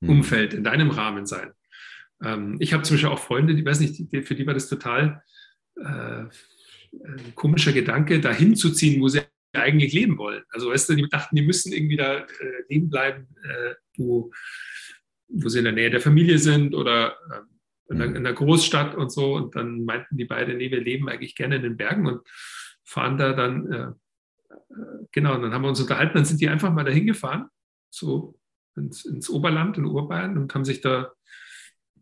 Umfeld, in deinem Rahmen sein. Ähm, ich habe zum Beispiel auch Freunde, die weiß nicht, die, für die war das total äh, ein komischer Gedanke, dahin zu ziehen, wo sie eigentlich leben wollen. Also weißt du, die dachten, die müssen irgendwie da äh, leben bleiben, äh, wo, wo sie in der Nähe der Familie sind oder äh, in, der, mhm. in, der, Großstadt und so. Und dann meinten die beiden, nee, wir leben eigentlich gerne in den Bergen und fahren da dann, äh, äh, genau, und dann haben wir uns unterhalten, dann sind die einfach mal dahin gefahren, so ins, ins Oberland, in Urbayern und haben sich da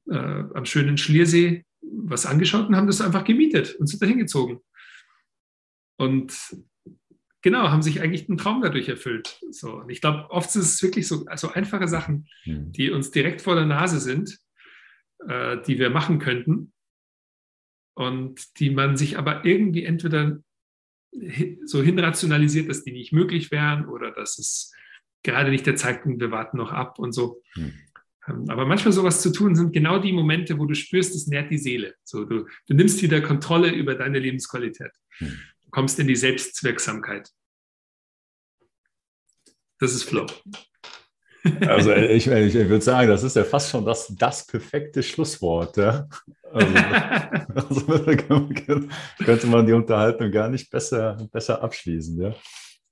äh, am schönen Schliersee was angeschaut und haben das einfach gemietet und sind da hingezogen. Und genau, haben sich eigentlich einen Traum dadurch erfüllt. So, und ich glaube, oft ist es wirklich so also einfache Sachen, mhm. die uns direkt vor der Nase sind, äh, die wir machen könnten und die man sich aber irgendwie entweder so hinrationalisiert, dass die nicht möglich wären oder dass es gerade nicht der Zeitpunkt, wir warten noch ab und so. Mhm. Aber manchmal sowas zu tun, sind genau die Momente, wo du spürst, es nährt die Seele. So, du, du nimmst wieder Kontrolle über deine Lebensqualität. Mhm kommst in die Selbstwirksamkeit. Das ist Flow. Also <laughs> ich, ich, ich, würde sagen, das ist ja fast schon das, das perfekte Schlusswort. Ja? Also, <laughs> also, könnte man die Unterhaltung gar nicht besser, besser abschließen. Ja?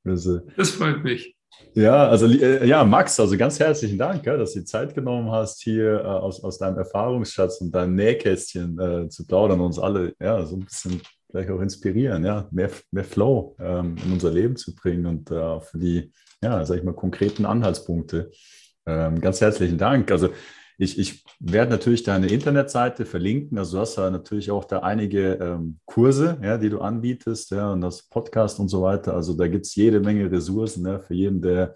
Also, das freut mich. Ja, also äh, ja, Max, also ganz herzlichen Dank, dass du die Zeit genommen hast, hier äh, aus, aus deinem Erfahrungsschatz und deinem Nähkästchen äh, zu plaudern und uns alle ja, so ein bisschen vielleicht auch inspirieren, ja, mehr, mehr Flow ähm, in unser Leben zu bringen und äh, für die, ja, sag ich mal, konkreten Anhaltspunkte. Ähm, ganz herzlichen Dank. Also ich, ich werde natürlich deine Internetseite verlinken. Also du hast ja natürlich auch da einige ähm, Kurse, ja, die du anbietest, ja, und das Podcast und so weiter. Also da gibt es jede Menge Ressourcen ja, für jeden, der,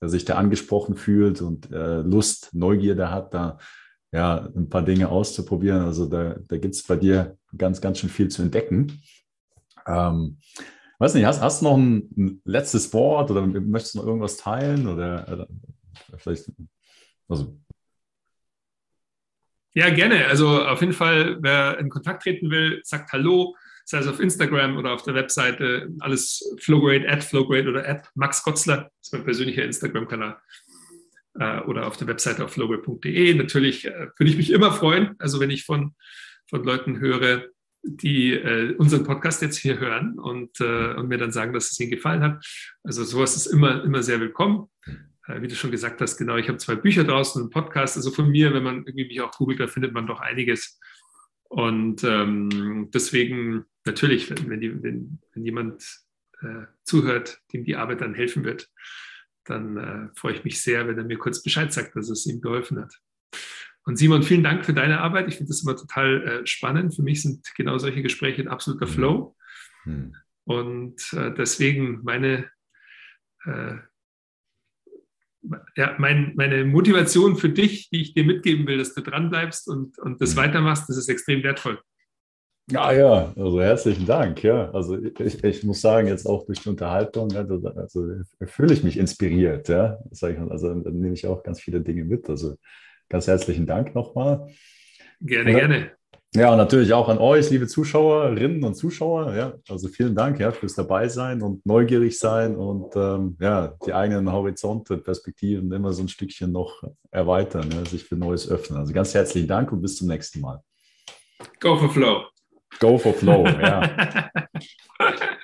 der sich da angesprochen fühlt und äh, Lust, Neugierde hat, da ja, ein paar Dinge auszuprobieren. Also da, da gibt es bei dir ganz, ganz schön viel zu entdecken. Ähm, weiß nicht, hast, hast du noch ein, ein, letztes Wort oder möchtest du noch irgendwas teilen oder, oder vielleicht, also ja, gerne. Also auf jeden Fall, wer in Kontakt treten will, sagt Hallo, sei es auf Instagram oder auf der Webseite, alles Flowgrade, at Flowgrade oder at Max Gotzler, das ist mein persönlicher Instagram-Kanal äh, oder auf der Webseite auf flowgrade.de. Natürlich äh, würde ich mich immer freuen, also wenn ich von, von Leuten höre, die äh, unseren Podcast jetzt hier hören und, äh, und mir dann sagen, dass es ihnen gefallen hat. Also sowas ist immer, immer sehr willkommen. Äh, wie du schon gesagt hast, genau, ich habe zwei Bücher draußen, einen Podcast. Also von mir, wenn man irgendwie mich auch googelt, da findet man doch einiges. Und ähm, deswegen natürlich, wenn, wenn, die, wenn, wenn jemand äh, zuhört, dem die Arbeit dann helfen wird, dann äh, freue ich mich sehr, wenn er mir kurz Bescheid sagt, dass es ihm geholfen hat. Und Simon, vielen Dank für deine Arbeit. Ich finde das immer total äh, spannend. Für mich sind genau solche Gespräche ein absoluter mhm. Flow. Mhm. Und äh, deswegen meine, äh, ja, mein, meine Motivation für dich, die ich dir mitgeben will, dass du dranbleibst und, und das mhm. weitermachst, das ist extrem wertvoll. Ja, ja, also herzlichen Dank. Ja, also ich, ich muss sagen, jetzt auch durch die Unterhaltung, also, fühle ich mich inspiriert. Ja, also dann nehme ich auch ganz viele Dinge mit. Also ganz herzlichen Dank nochmal. Gerne, ja. gerne. Ja, und natürlich auch an euch, liebe Zuschauerinnen und Zuschauer. Ja, also vielen Dank ja, fürs Dabeisein und neugierig sein und ähm, ja, die eigenen Horizonte, Perspektiven immer so ein Stückchen noch erweitern, ja, sich für Neues öffnen. Also ganz herzlichen Dank und bis zum nächsten Mal. Go for Flow. Go for Flow, ja. <laughs>